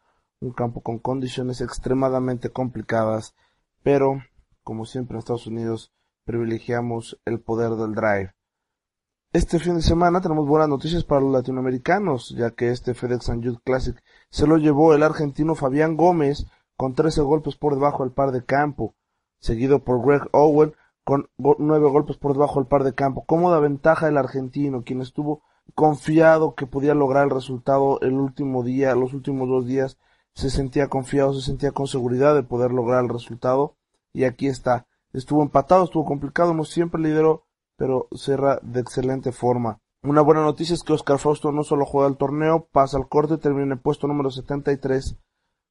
un campo con condiciones extremadamente complicadas, pero, como siempre en Estados Unidos, privilegiamos el poder del drive. Este fin de semana tenemos buenas noticias para los latinoamericanos, ya que este FedEx Youth Classic se lo llevó el argentino Fabián Gómez con 13 golpes por debajo del par de campo, seguido por Greg Owen con 9 golpes por debajo del par de campo. Cómoda ventaja el argentino, quien estuvo confiado que podía lograr el resultado el último día, los últimos dos días, se sentía confiado, se sentía con seguridad de poder lograr el resultado, y aquí está. Estuvo empatado, estuvo complicado, no siempre lideró, pero cerra de excelente forma. Una buena noticia es que Oscar Fausto no solo juega el torneo, pasa al corte termina en el puesto número 73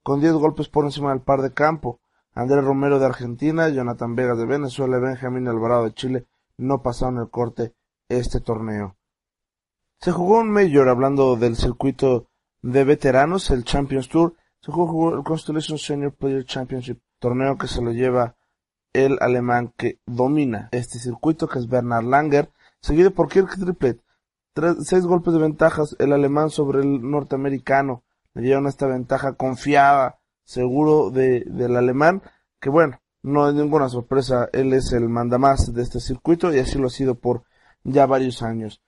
con 10 golpes por encima del par de campo. Andrés Romero de Argentina, Jonathan Vegas de Venezuela y Benjamín Alvarado de Chile no pasaron el corte este torneo. Se jugó un Major hablando del circuito de veteranos, el Champions Tour. Se jugó el Constellation Senior Player Championship, torneo que se lo lleva el alemán que domina este circuito, que es Bernard Langer, seguido por Kirk Triplett. seis golpes de ventajas el alemán sobre el norteamericano. Le dieron esta ventaja confiada, seguro de, del alemán, que bueno, no es ninguna sorpresa, él es el mandamás de este circuito y así lo ha sido por ya varios años.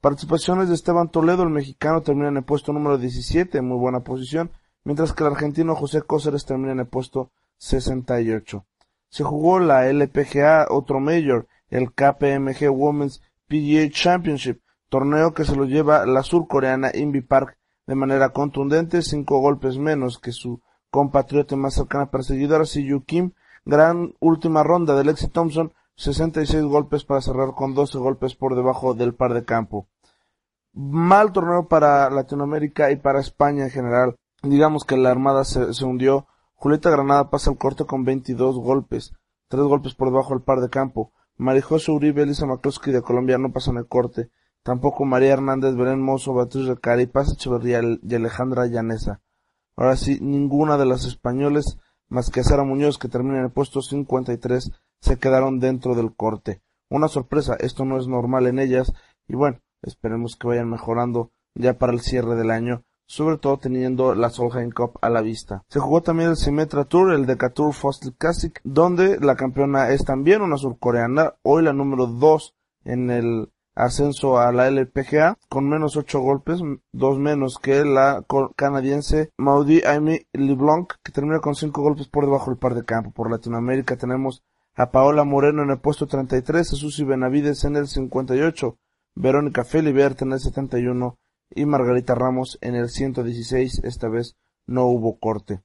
Participaciones de Esteban Toledo, el mexicano, termina en el puesto número 17, muy buena posición, mientras que el argentino José Cóceres termina en el puesto 68 se jugó la LPGA, otro Major, el KPMG Women's PGA Championship, torneo que se lo lleva la surcoreana Invi Park de manera contundente, cinco golpes menos que su compatriota más cercana perseguidora, Siyu Kim, gran última ronda de Lexi Thompson, 66 golpes para cerrar con 12 golpes por debajo del par de campo. Mal torneo para Latinoamérica y para España en general. Digamos que la Armada se, hundió Julieta Granada pasa el corte con 22 golpes, tres golpes por debajo del par de campo. Marijosa Uribe, Elisa McCloskey de Colombia no pasan el corte. Tampoco María Hernández, Belén Mozo, Beatriz Recari, Paz Echeverría y Alejandra Llanesa. Ahora sí, ninguna de las españoles, más que Sara Muñoz, que termina en el puesto 53, se quedaron dentro del corte. Una sorpresa, esto no es normal en ellas, y bueno, esperemos que vayan mejorando ya para el cierre del año sobre todo teniendo la Solheim Cup a la vista. Se jugó también el Symmetra Tour, el Decatur Fossil Classic, donde la campeona es también una surcoreana, hoy la número 2 en el ascenso a la LPGA, con menos 8 golpes, dos menos que la canadiense Maudie Amy LeBlanc, que termina con 5 golpes por debajo del par de campo. Por Latinoamérica tenemos a Paola Moreno en el puesto 33, a Susi Benavides en el 58, Verónica Felibert en el 71, y Margarita Ramos en el 116, esta vez no hubo corte.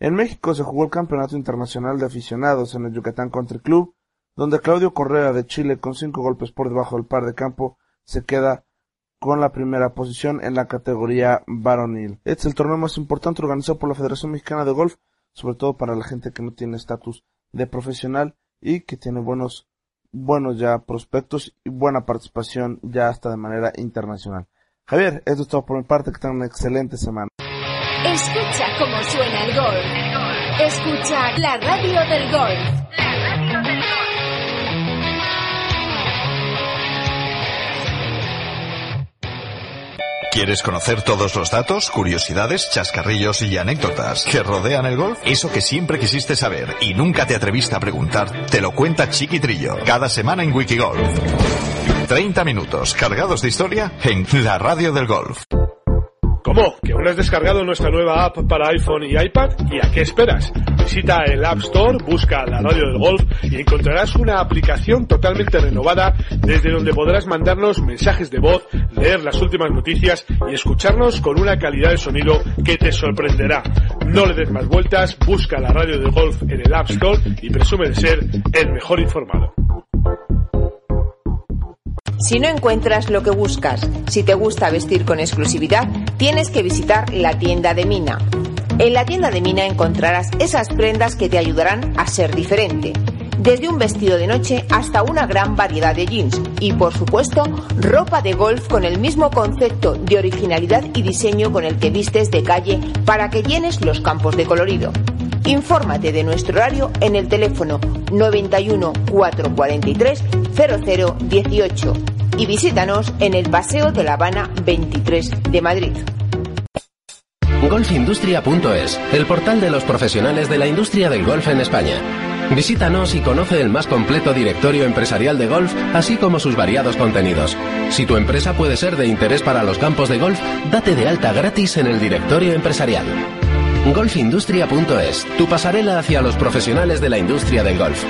En México se jugó el Campeonato Internacional de Aficionados en el Yucatán Country Club, donde Claudio Correa de Chile con cinco golpes por debajo del par de campo se queda con la primera posición en la categoría varonil. Este es el torneo más importante organizado por la Federación Mexicana de Golf, sobre todo para la gente que no tiene estatus de profesional y que tiene buenos, buenos ya prospectos y buena participación ya hasta de manera internacional. Javier, esto es todo por mi parte, que tengan una excelente semana. Escucha cómo suena el gol. Escucha la radio del gol. ¿Quieres conocer todos los datos, curiosidades, chascarrillos y anécdotas que rodean el golf? Eso que siempre quisiste saber y nunca te atreviste a preguntar, te lo cuenta Chiquitrillo, cada semana en Wikigolf. 30 minutos cargados de historia en la radio del golf. ¿Cómo? ¿Que aún has descargado nuestra nueva app para iPhone y iPad? ¿Y a qué esperas? Visita el App Store, busca la radio del golf y encontrarás una aplicación totalmente renovada desde donde podrás mandarnos mensajes de voz, leer las últimas noticias y escucharnos con una calidad de sonido que te sorprenderá. No le des más vueltas, busca la radio del golf en el App Store y presume de ser el mejor informado. Si no encuentras lo que buscas, si te gusta vestir con exclusividad, tienes que visitar la tienda de Mina. En la tienda de Mina encontrarás esas prendas que te ayudarán a ser diferente. Desde un vestido de noche hasta una gran variedad de jeans y, por supuesto, ropa de golf con el mismo concepto de originalidad y diseño con el que vistes de calle para que llenes los campos de colorido. Infórmate de nuestro horario en el teléfono 91 443 0018 y visítanos en el Paseo de La Habana 23 de Madrid. Golfindustria.es, el portal de los profesionales de la industria del golf en España. Visítanos y conoce el más completo directorio empresarial de golf, así como sus variados contenidos. Si tu empresa puede ser de interés para los campos de golf, date de alta gratis en el directorio empresarial. Golfindustria.es, tu pasarela hacia los profesionales de la industria del golf.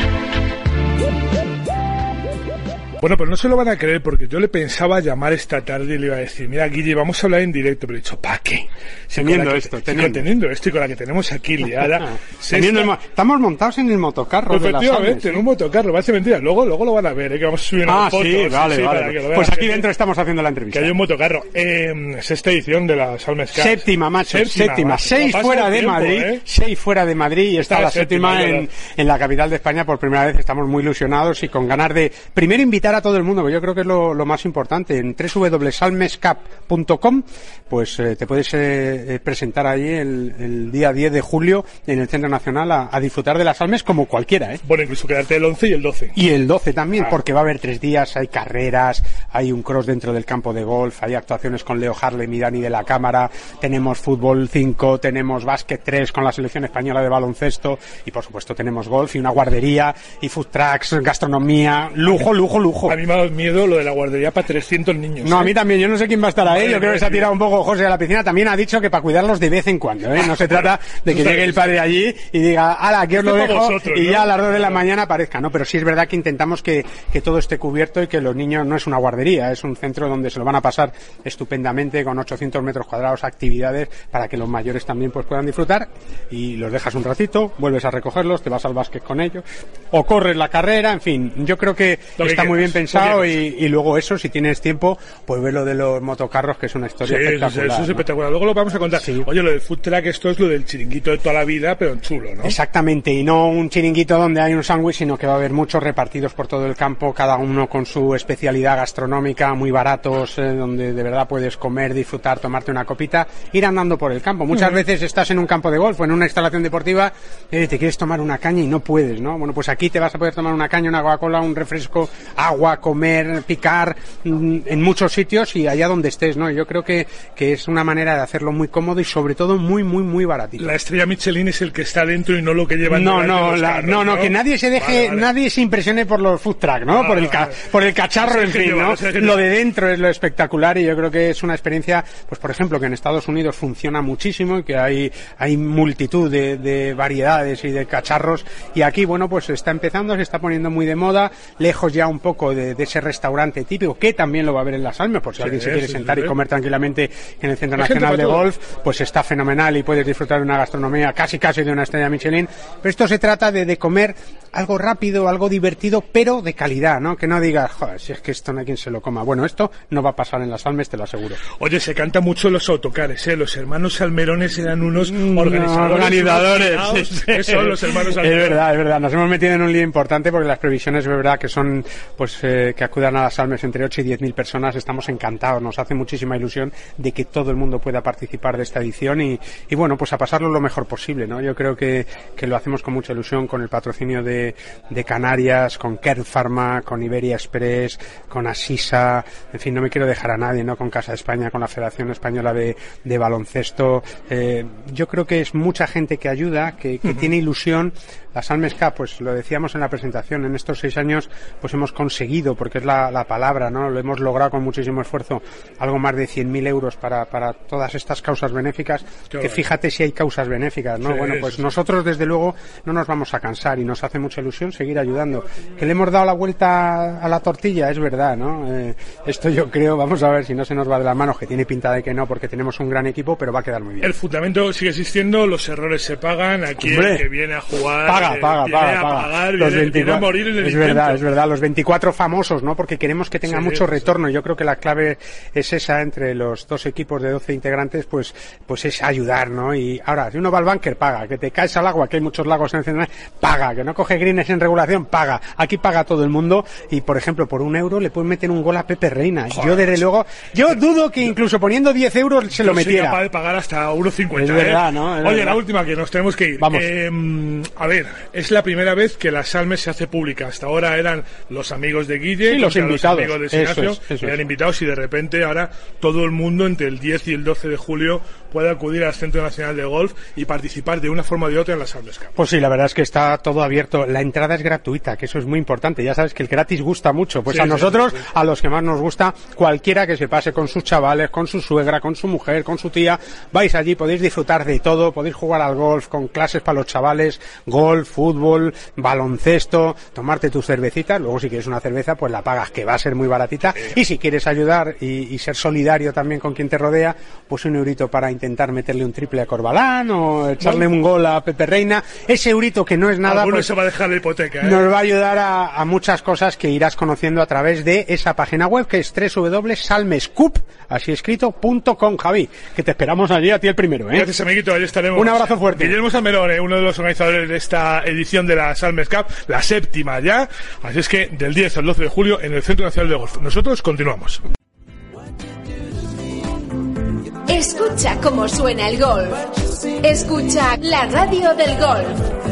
Bueno, pero no se lo van a creer porque yo le pensaba llamar esta tarde y le iba a decir, mira Guille, vamos a hablar en directo, pero he dicho, ¿para qué? Si Teniendo que- esto, teniendo. teniendo esto y con la que tenemos aquí liada. Teniendo el está- mo- Estamos montados en el motocarro Efectivamente, en ¿eh? un motocarro, parece mentira. Luego, luego lo van a ver, ¿eh? que vamos a subir Ah, unas fotos. sí, vale, sí, vale. que Pues aquí dentro estamos haciendo la Que entrevista. hay un motocarro. Eh, sexta edición de las Almes Cup. Séptima, macho, séptima. macho. Seis fuera el de tiempo, Madrid, ¿eh? seis fuera de Madrid y está Está la séptima, séptima en, en la capital de España por primera vez. Estamos muy ilusionados y con ganas de primero invitar a todo el mundo, que yo creo que es lo, lo más importante. En www.salmescap.com pues eh, te puedes eh, eh, presentar allí el, el día 10 de julio en el Centro Nacional a, a disfrutar de las Almes como cualquiera, ¿eh? Bueno, incluso quedarte el 11 y el 12. Y el 12 también, Ah. porque va a haber tres días, hay carreras, hay un cross dentro del campo de golf, hay actuaciones con Leo Harlem y Dani de la Cámara, tenemos fútbol 5, tenemos básquet 3 con la selección española de baloncesto y por supuesto tenemos golf y una guardería y food trucks, gastronomía, lujo, lujo, lujo. A mí me ha dado miedo lo de la guardería para 300 niños. No, a ¿eh? mí también, yo no sé quién va a estar ahí, Madre yo creo que se ha tirado un poco José a la piscina, también ha dicho que para cuidarlos de vez en cuando, ¿eh? No se trata de que llegue el padre allí y diga, ala, aquí os lo dejo vosotros, y ¿no? ya a las 2 de la mañana aparezca, ¿no? Pero sí es verdad que intentamos que, que todo esté cubierto y que los niños no es una guardería, es un centro donde se lo van a pasar estupendamente con 800 metros cuadrados, actividades para que los mayores también pues puedan disfrutar y los dejas un ratito, vuelves a recogerlos, te vas al básquet con ellos o corres la carrera, en fin, yo creo que está muy bien quieras, pensado y, y luego eso, si tienes tiempo, pues ve lo de los motocarros que es una Sí, historia espectacular. eso es ¿no? espectacular. Luego lo vamos a contar. Oye, lo del food truck, esto es lo del chiringuito de toda la vida, pero en chulo, ¿no? Exactamente, y no un chiringuito donde hay un sándwich, sino que va a haber muchos repartidos por todo el campo, cada uno con su especialidad gastronómica, muy baratos, eh, donde de verdad puedes comer, disfrutar, tomarte una copita, ir andando por el campo. Muchas veces estás en un campo de golf o en una instalación deportiva y te quieres tomar una caña y no puedes, ¿no? Bueno, pues aquí te vas a poder tomar una caña, una Coca-Cola, un refresco, agua, comer, picar, mm, en muchos sitios y allá donde estés, ¿no? Yo creo que, que es una manera de hacerlo muy cómodo y sobre todo muy, muy, muy baratito. La estrella Michelin es el que está dentro y no lo que llevan No, no, la- carros, no, no, que nadie se deje, Vale, vale. nadie se impresione por los food truck, ¿no? Vale, por el ca- por el cacharro, en fin, ¿no? Lo de dentro es lo espectacular y yo creo que es una experiencia, pues por ejemplo, que en Estados Unidos funciona muchísimo y que hay, hay multitud de, de variedades y de cacharros y aquí, bueno, pues está empezando, se está poniendo muy de moda, lejos ya un poco de, de ese restaurante típico que también lo va a ver en las Almas, por si Sí, alguien se quiere sí, sentar sí. y comer tranquilamente en el Centro Nacional de. Golf, pues está fenomenal y puedes disfrutar de una gastronomía casi casi de una estrella Michelin. Pero esto se trata de, de comer algo rápido, algo divertido, pero de calidad, ¿no? Que no digas, joder, si es que esto no hay quien se lo coma. Bueno, esto no va a pasar en las Almes, te lo aseguro. Oye, se canta mucho los autocares, ¿eh? Los hermanos Salmerones eran unos organizadores. organizadores, sí, fijaos, sí. que son los hermanos Es Salmerones. verdad, es verdad. Nos hemos metido en un lío importante porque las previsiones es verdad que son pues pues eh, que acudan a las almes entre 8 y 10 mil personas, estamos encantados, nos hace muchísima ilusión de que todo el mundo pueda participar de esta edición y, y bueno, pues a pasarlo lo mejor posible, ¿no? Yo creo que, que lo hacemos con mucha ilusión con el patrocinio de, de Canarias, con Kern Pharma, con Iberia Express, con Asisa, en fin, no me quiero dejar a nadie, ¿no? Con Casa de España, con la Federación Española de, de Baloncesto. Eh, yo creo que es mucha gente que ayuda, que, que tiene ilusión. Las Almes Cup, pues lo decíamos en la presentación, en estos seis años, pues hemos conseguido, porque es la, la palabra, ¿no? Lo hemos logrado con muchísimo esfuerzo, algo más de 100.000 euros para, para todas estas causas benéficas, Qué que fíjate si hay causas benéficas, ¿no? Sí, bueno, pues sí, nosotros desde luego no nos vamos a cansar y nos hace mucha ilusión seguir ayudando. Que le hemos dado la vuelta a la tortilla, es verdad, ¿no? Eh, esto yo creo, vamos a ver si no se nos va de las manos, que tiene pinta de que no, porque tenemos un gran equipo, pero va a quedar muy bien. El fundamento sigue existiendo, los errores se pagan. Aquí Hombre. el que viene a jugar Paga, eh, paga, viene paga, a paga. Los viene, viene a 24 morir en el es intento. verdad, es verdad. Los 24 famosos, ¿no? Porque queremos que tenga Sí, mucho retorno. Yo creo que la clave es esa entre los dos equipos de 12 integrantes, pues, pues es ayudar, ¿no? Y ahora, si uno va al bunker, paga. Que te caes al agua, que hay muchos lagos en el centro, paga. Que no coge greens en regulación, paga. Aquí paga todo el mundo. Y, por ejemplo, por un euro le pueden meter un gol a Pepe Reina. yo, desde luego, yo dudo que incluso poniendo 10 euros se lo Yo soy metiera. capaz de pagar hasta 1,50. Es ¿eh? verdad, ¿no? Es Oye, verdad. la última que nos tenemos que ir. Vamos. Eh, mm, a ver, es la primera vez que la Salmes se hace pública. Hasta ahora eran los amigos de Guille, Sí, los invitados. amigos de Eso Ignacio, es, eso eran es. invitados y de repente ahora todo el mundo entre el 10 y el 12 de julio puede acudir al Centro Nacional de Golf y participar de una forma o de otra en la Salmes Cup. Pues sí, la verdad es que está todo abierto. La entrada es gratuita, que eso es muy importante. Ya sabes que el gratis gusta mucho. Pues Sí, a nosotros, sí, sí. a los que más nos gusta, cualquiera que se pase con sus chavales, con su suegra, con su mujer, con su tía, vais allí, podéis disfrutar de todo, podéis jugar al golf, con clases para los chavales, golf, fútbol, baloncesto, tomarte tus cervecitas. Luego si quieres una cerveza, pues la pagas, que va a ser muy baratita. Y si quieres ayudar y, y ser solidario también con quien te rodea, pues un eurito para intentar meterle un triple a Corbalán o echarle un gol a Pepe Reina. Ese eurito que no es nada, pues, se va a dejar la hipoteca, ¿eh? nos va a ayudar a, a muchas cosas que irás conociendo a través de esa página web que es www.salmescup, así escrito, punto com, Javi, que te esperamos allí a ti el primero, ¿eh? Gracias, amiguito. Ahí estaremos. Un abrazo fuerte. Guillermo Salmerón, eh, uno de los organizadores de esta edición de la Salmes Cup, la séptima ya. Así es que del 10 al 12 de julio en el Centro Nacional de Golf. Nosotros continuamos. Escucha cómo suena el golf. Escucha la radio del golf.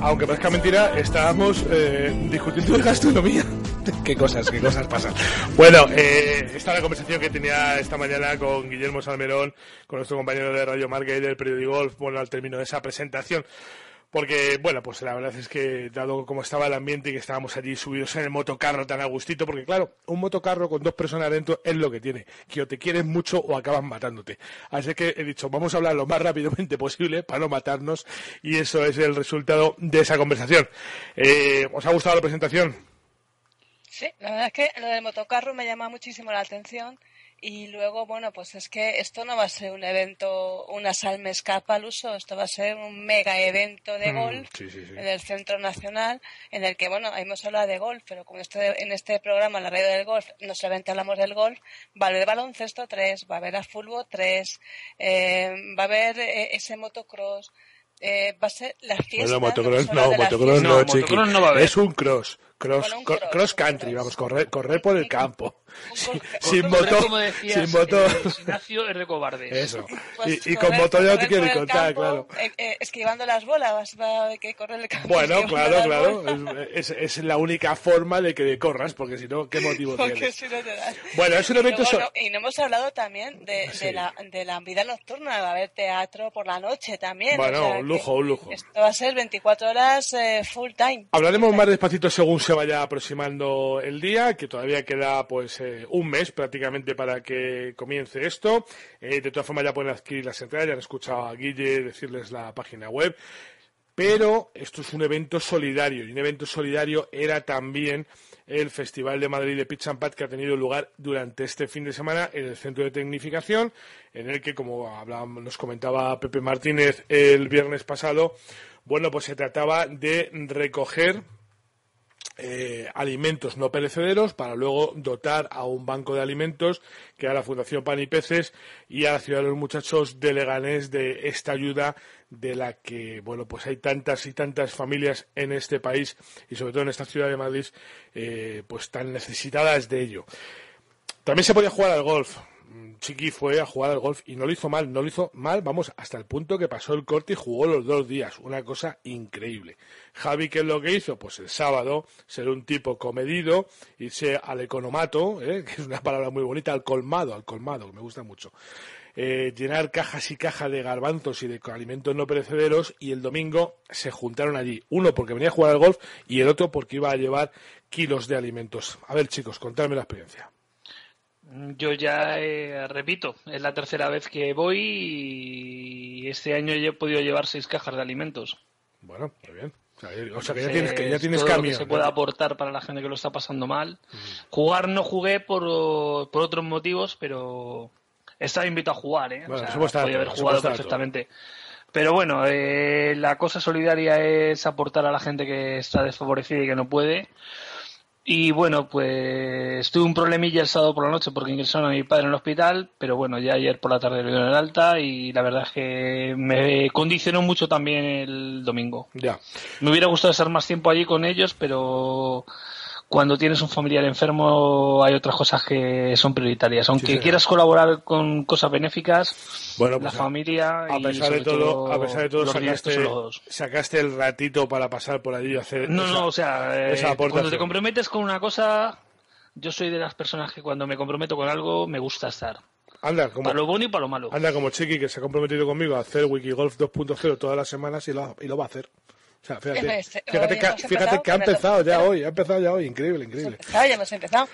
Aunque parezca mentira, estábamos eh, discutiendo de gastronomía. qué cosas, qué cosas pasan. Bueno, eh, esta es la conversación que tenía esta mañana con Guillermo Salmerón, con nuestro compañero de Radio Marca y del periódico Golf, bueno, al término de esa presentación. Porque, bueno, pues la verdad es que, dado como estaba el ambiente y que estábamos allí subidos en el motocarro tan a gustito, porque claro, un motocarro con dos personas dentro es lo que tiene, que o te quieren mucho o acaban matándote. Así que he dicho, vamos a hablar lo más rápidamente posible para no matarnos, y eso es el resultado de esa conversación. Eh, ¿Os ha gustado la presentación? Sí, la verdad es que lo del motocarro me llama muchísimo la atención y luego, bueno, pues es que esto no va a ser un evento, una Salmes Cup al uso, esto va a ser un mega evento de Mm, golf sí, sí, sí. en el Centro Nacional, en el que, bueno, hemos hablado de golf, pero como este, en este programa, la radio del golf, no solamente hablamos del golf, va a haber baloncesto 3, va a haber a fútbol 3, eh, va a haber eh, ese motocross, eh, va a ser la fiesta. Bueno, motocross no, motocross fiesta. no, chiqui. Es un cross. Cross, Bueno, un cro- cross, cross un country, cross. vamos, correr, correr por el campo. Sin, sin motor, como decías, sin motor. eh, Ignacio es de cobardes. Eso. Pues y, y con motor ya no te quiero contar, campo, claro. eh, eh, esquivando las bolas, va a que correr el campo. Bueno, claro, claro. Es, es- la única forma de que corras, porque si no, ¿qué motivo porque tienes? si no te das. Bueno, es un Y evento luego so- no- y no hemos hablado también de, Sí. de, la, de la vida nocturna, va a haber teatro por la noche también. Bueno, o sea un lujo, un lujo. Esto va a ser 24 horas eh, full time. Hablaremos más despacito según se vaya aproximando el día, que todavía queda pues un mes prácticamente para que comience esto. Eh, de todas formas ya pueden adquirir las entradas, ya han escuchado a Guille decirles la página web. Pero esto es un evento solidario y un evento solidario era también el Festival de Madrid de Pitch and Pat que ha tenido lugar durante este fin de semana en el Centro de Tecnificación, en el que, como nos comentaba Pepe Martínez el viernes pasado, bueno, pues se trataba de recoger eh, alimentos no perecederos para luego dotar a un banco de alimentos que a la Fundación Pan y Peces y a la ciudad de los muchachos de Leganés de esta ayuda de la que bueno pues hay tantas y tantas familias en este país y sobre todo en esta ciudad de Madrid eh, pues tan necesitadas de ello. También se podía jugar al golf. Chiqui fue a jugar al golf y no lo hizo mal, no lo hizo mal, vamos, hasta el punto que pasó el corte y jugó los dos días, una cosa increíble. Javi, ¿qué es lo que hizo? Pues el sábado, ser un tipo comedido, irse al economato, ¿eh? que es una palabra muy bonita, al colmado, al colmado, que me gusta mucho. Eh, llenar cajas y cajas de garbanzos y de alimentos no perecederos y el domingo se juntaron allí. Uno porque venía a jugar al golf y el otro porque iba a llevar kilos de alimentos. A ver chicos, contadme la experiencia. Yo ya eh, repito, es la tercera vez que voy y este año he podido llevar seis cajas de alimentos. Bueno, muy bien. O sea, que ya tienes, que ya tienes todo que se puede aportar para la gente que lo está pasando mal. Jugar no jugué por, por otros motivos, pero estaba invitado a jugar, ¿eh? Bueno, o sea, podía haber jugado perfectamente. Pero bueno, eh, la cosa solidaria es aportar a la gente que está desfavorecida y que no puede. Y bueno, pues tuve un problemilla el sábado por la noche porque ingresaron a mi padre en el hospital, pero bueno, ya ayer por la tarde le dieron el alta y la verdad es que me condicionó mucho también el domingo. Ya. Me hubiera gustado estar más tiempo allí con ellos, pero cuando tienes un familiar enfermo hay otras cosas que son prioritarias. Aunque quieras colaborar con cosas benéficas, bueno, la pues familia a pesar de todo, a pesar de todo sacaste, los sacaste, el ratito para pasar por allí y hacer No, esa, no, o sea, eh, cuando te comprometes con una cosa, yo soy de las personas que cuando me comprometo con algo me gusta estar. Anda, como, para lo bueno y para lo malo. Anda como Chiqui que se ha comprometido conmigo a hacer Wikigolf 2.0 todas las semanas y lo, y lo va a hacer. O sea, fíjate, fíjate, que, fíjate que ha empezado ya hoy, ha empezado ya hoy, increíble, increíble. ya hemos empezado.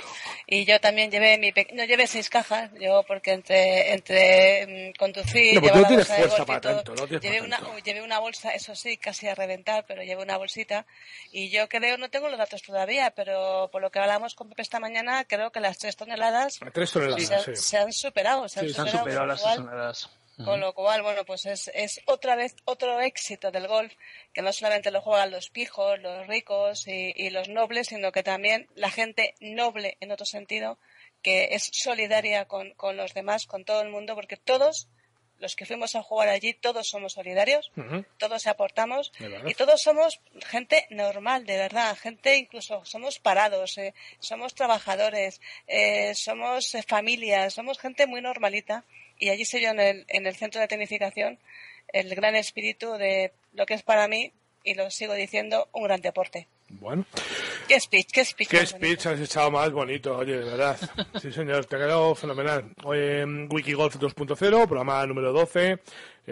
Y yo también llevé mi no llevé seis cajas, yo porque entre entre mm, conducir, no, no tienes fuerza para tanto, no llevé para una tanto. llevé una bolsa, eso sí, casi a reventar, pero llevé una bolsita y yo creo no tengo los datos todavía, pero por lo que hablamos con Pepe esta mañana, creo que las tres toneladas, tres toneladas se, sí. se, han superado, se han sí, superado, se han superado las tres toneladas. Con lo cual, bueno, pues es, es otra vez otro éxito del golf, que no solamente lo juegan los pijos, los ricos y, y, los nobles, sino que también la gente noble, en otro sentido, que es solidaria con, con los demás, con todo el mundo, porque todos los que fuimos a jugar allí, todos somos solidarios, uh -huh. todos aportamos y todos somos gente normal, de verdad, gente incluso somos parados, eh, somos trabajadores, eh, somos eh, familias, somos gente muy normalita y allí se vio en el, en el centro de tecnificación el gran espíritu de lo que es para mí, y lo sigo diciendo, un gran deporte. Bueno. ¿Qué speech? ¿Qué speech? ¿Qué speech has echado más bonito? Oye, de verdad. Sí, señor, te ha quedado fenomenal. Hoy en Wikigolf 2.0, programa número 12.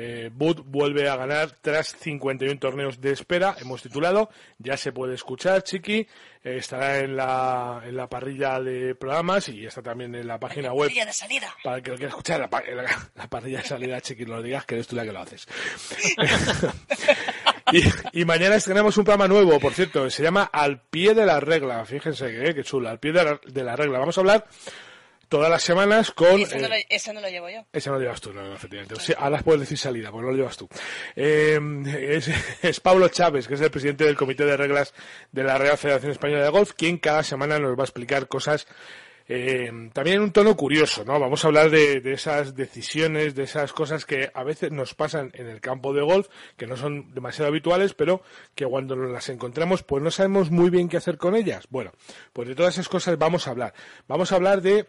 Eh, Bud vuelve a ganar tras 51 torneos de espera. Hemos titulado, ya se puede escuchar, Chiqui. Eh, estará en la, en la parrilla de programas y está también en la página la web. Parrilla de salida. Para que lo quiera escuchar, la, la, la parrilla de salida, Chiqui, no lo digas, que eres tú la que lo haces. Y, y, mañana estrenamos un programa nuevo, por cierto, se llama Al pie de la regla. Fíjense que, que chula, Al pie de la, de la, regla. Vamos a hablar todas las semanas con... Ese, no lo, ese no lo llevo yo. Ese no lo llevas tú, no, no efectivamente. Sí, ahora puedes decir salida, pues no lo llevas tú. Eh, es, es, Pablo Chávez, que es el presidente del Comité de Reglas de la Real Federación Española de Golf, quien cada semana nos va a explicar cosas eh, también en un tono curioso, ¿no? Vamos a hablar de, de, esas decisiones, de esas cosas que a veces nos pasan en el campo de golf, que no son demasiado habituales, pero que cuando nos las encontramos, pues no sabemos muy bien qué hacer con ellas. Bueno, pues de todas esas cosas vamos a hablar. Vamos a hablar de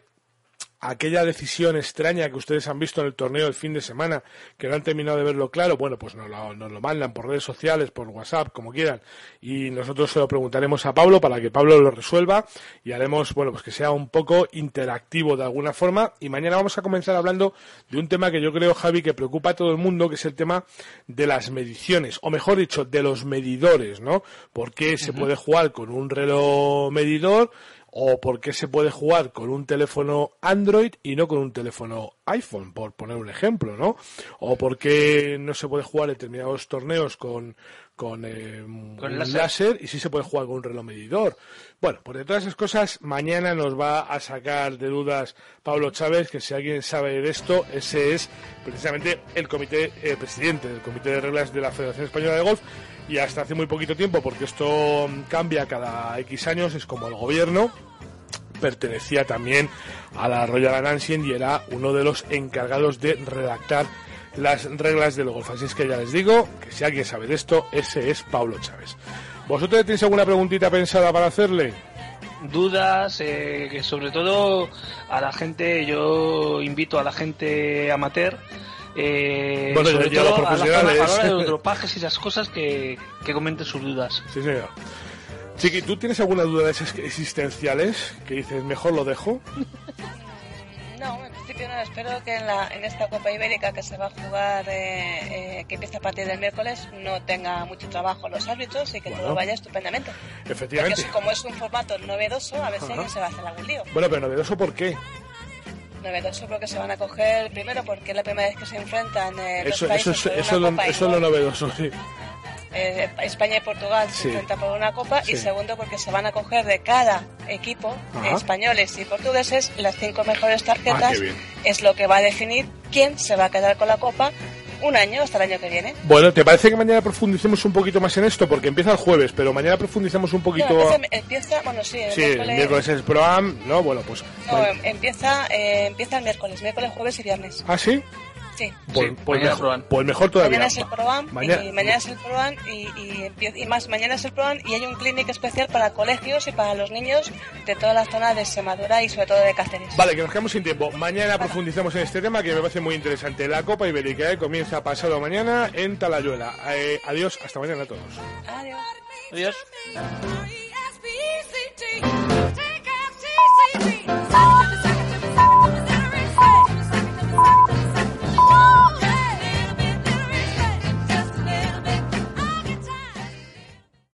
aquella decisión extraña que ustedes han visto en el torneo el fin de semana, que no han terminado de verlo claro, bueno, pues nos lo, nos lo, mandan por redes sociales, por WhatsApp, como quieran, y nosotros se lo preguntaremos a Pablo para que Pablo lo resuelva y haremos, bueno, pues que sea un poco interactivo de alguna forma. Y mañana vamos a comenzar hablando de un tema que yo creo, Javi, que preocupa a todo el mundo, que es el tema de las mediciones, o mejor dicho, de los medidores, ¿no? ¿Por qué se uh -huh. puede jugar con un reloj medidor? O por qué se puede jugar con un teléfono Android y no con un teléfono iPhone, por poner un ejemplo, ¿no? O por qué no se puede jugar determinados torneos con, con, eh, ¿Con un láser? láser y sí se puede jugar con un reloj medidor. Bueno, pues de todas esas cosas, mañana nos va a sacar de dudas Pablo Chávez, que si alguien sabe de esto, ese es precisamente el comité, el presidente del Comité de Reglas de la Federación Española de Golf, y hasta hace muy poquito tiempo, porque esto cambia cada X años, es como el gobierno, pertenecía también a la Royal Ancient y era uno de los encargados de redactar las reglas del golf. Así es que ya les digo que si alguien sabe de esto, ese es Pablo Chávez. ¿Vosotros tenéis alguna preguntita pensada para hacerle? Dudas, eh, que sobre todo a la gente, yo invito a la gente amateur eh, Bueno, sobre los todo a profesionales. a la hora de los dropajes y esas cosas que, que comenten sus dudas. Sí, señor. Chiqui, ¿tú tienes alguna duda de esas existenciales que dices, mejor lo dejo? No, principio no. Espero que en, la, en esta Copa Ibérica que se va a jugar, eh, eh, que empieza a partir del miércoles, no tenga mucho trabajo los árbitros y que Bueno. todo vaya estupendamente. Efectivamente. Porque como es un formato novedoso, a Ajá. alguien se va a hacer algún lío. Bueno, pero novedoso, ¿por qué? Novedoso porque se van a coger, primero porque es la primera vez que se enfrentan eh, Eso, eso, países eso, es una lo, eso es lo novedoso, sí. Eh, España y Portugal Sí. se enfrentan por una copa Sí. y segundo porque se van a coger de cada equipo Ajá. españoles y portugueses las cinco mejores Ah, tarjetas bien. es lo que va a definir quién se va a quedar con la copa un año hasta el año que viene. Bueno, ¿te parece que mañana profundicemos un poquito más en esto? Porque empieza el jueves, pero mañana profundizamos un poquito... No, empieza, empieza- bueno sí, el sí, el miércoles, es el Pro-Am, ¿no? Bueno, pues... no, empieza, eh, empieza el miércoles, miércoles, jueves y viernes. ¿Ah, sí? Sí. Pues, sí, pues, mañana mejor, pues mejor todavía. Mañana es el mañana, y, es el y, más, mañana es el PROAM y hay un clínic especial para colegios y para los niños de toda la zona de Semadura y sobre todo de Cáceres. Vale, que nos quedamos sin tiempo. Mañana profundizamos en este tema que me parece muy interesante. La Copa Ibérica ¿eh? comienza pasado mañana en Talayuela. Eh, adiós, hasta mañana a todos. Adiós. Adiós.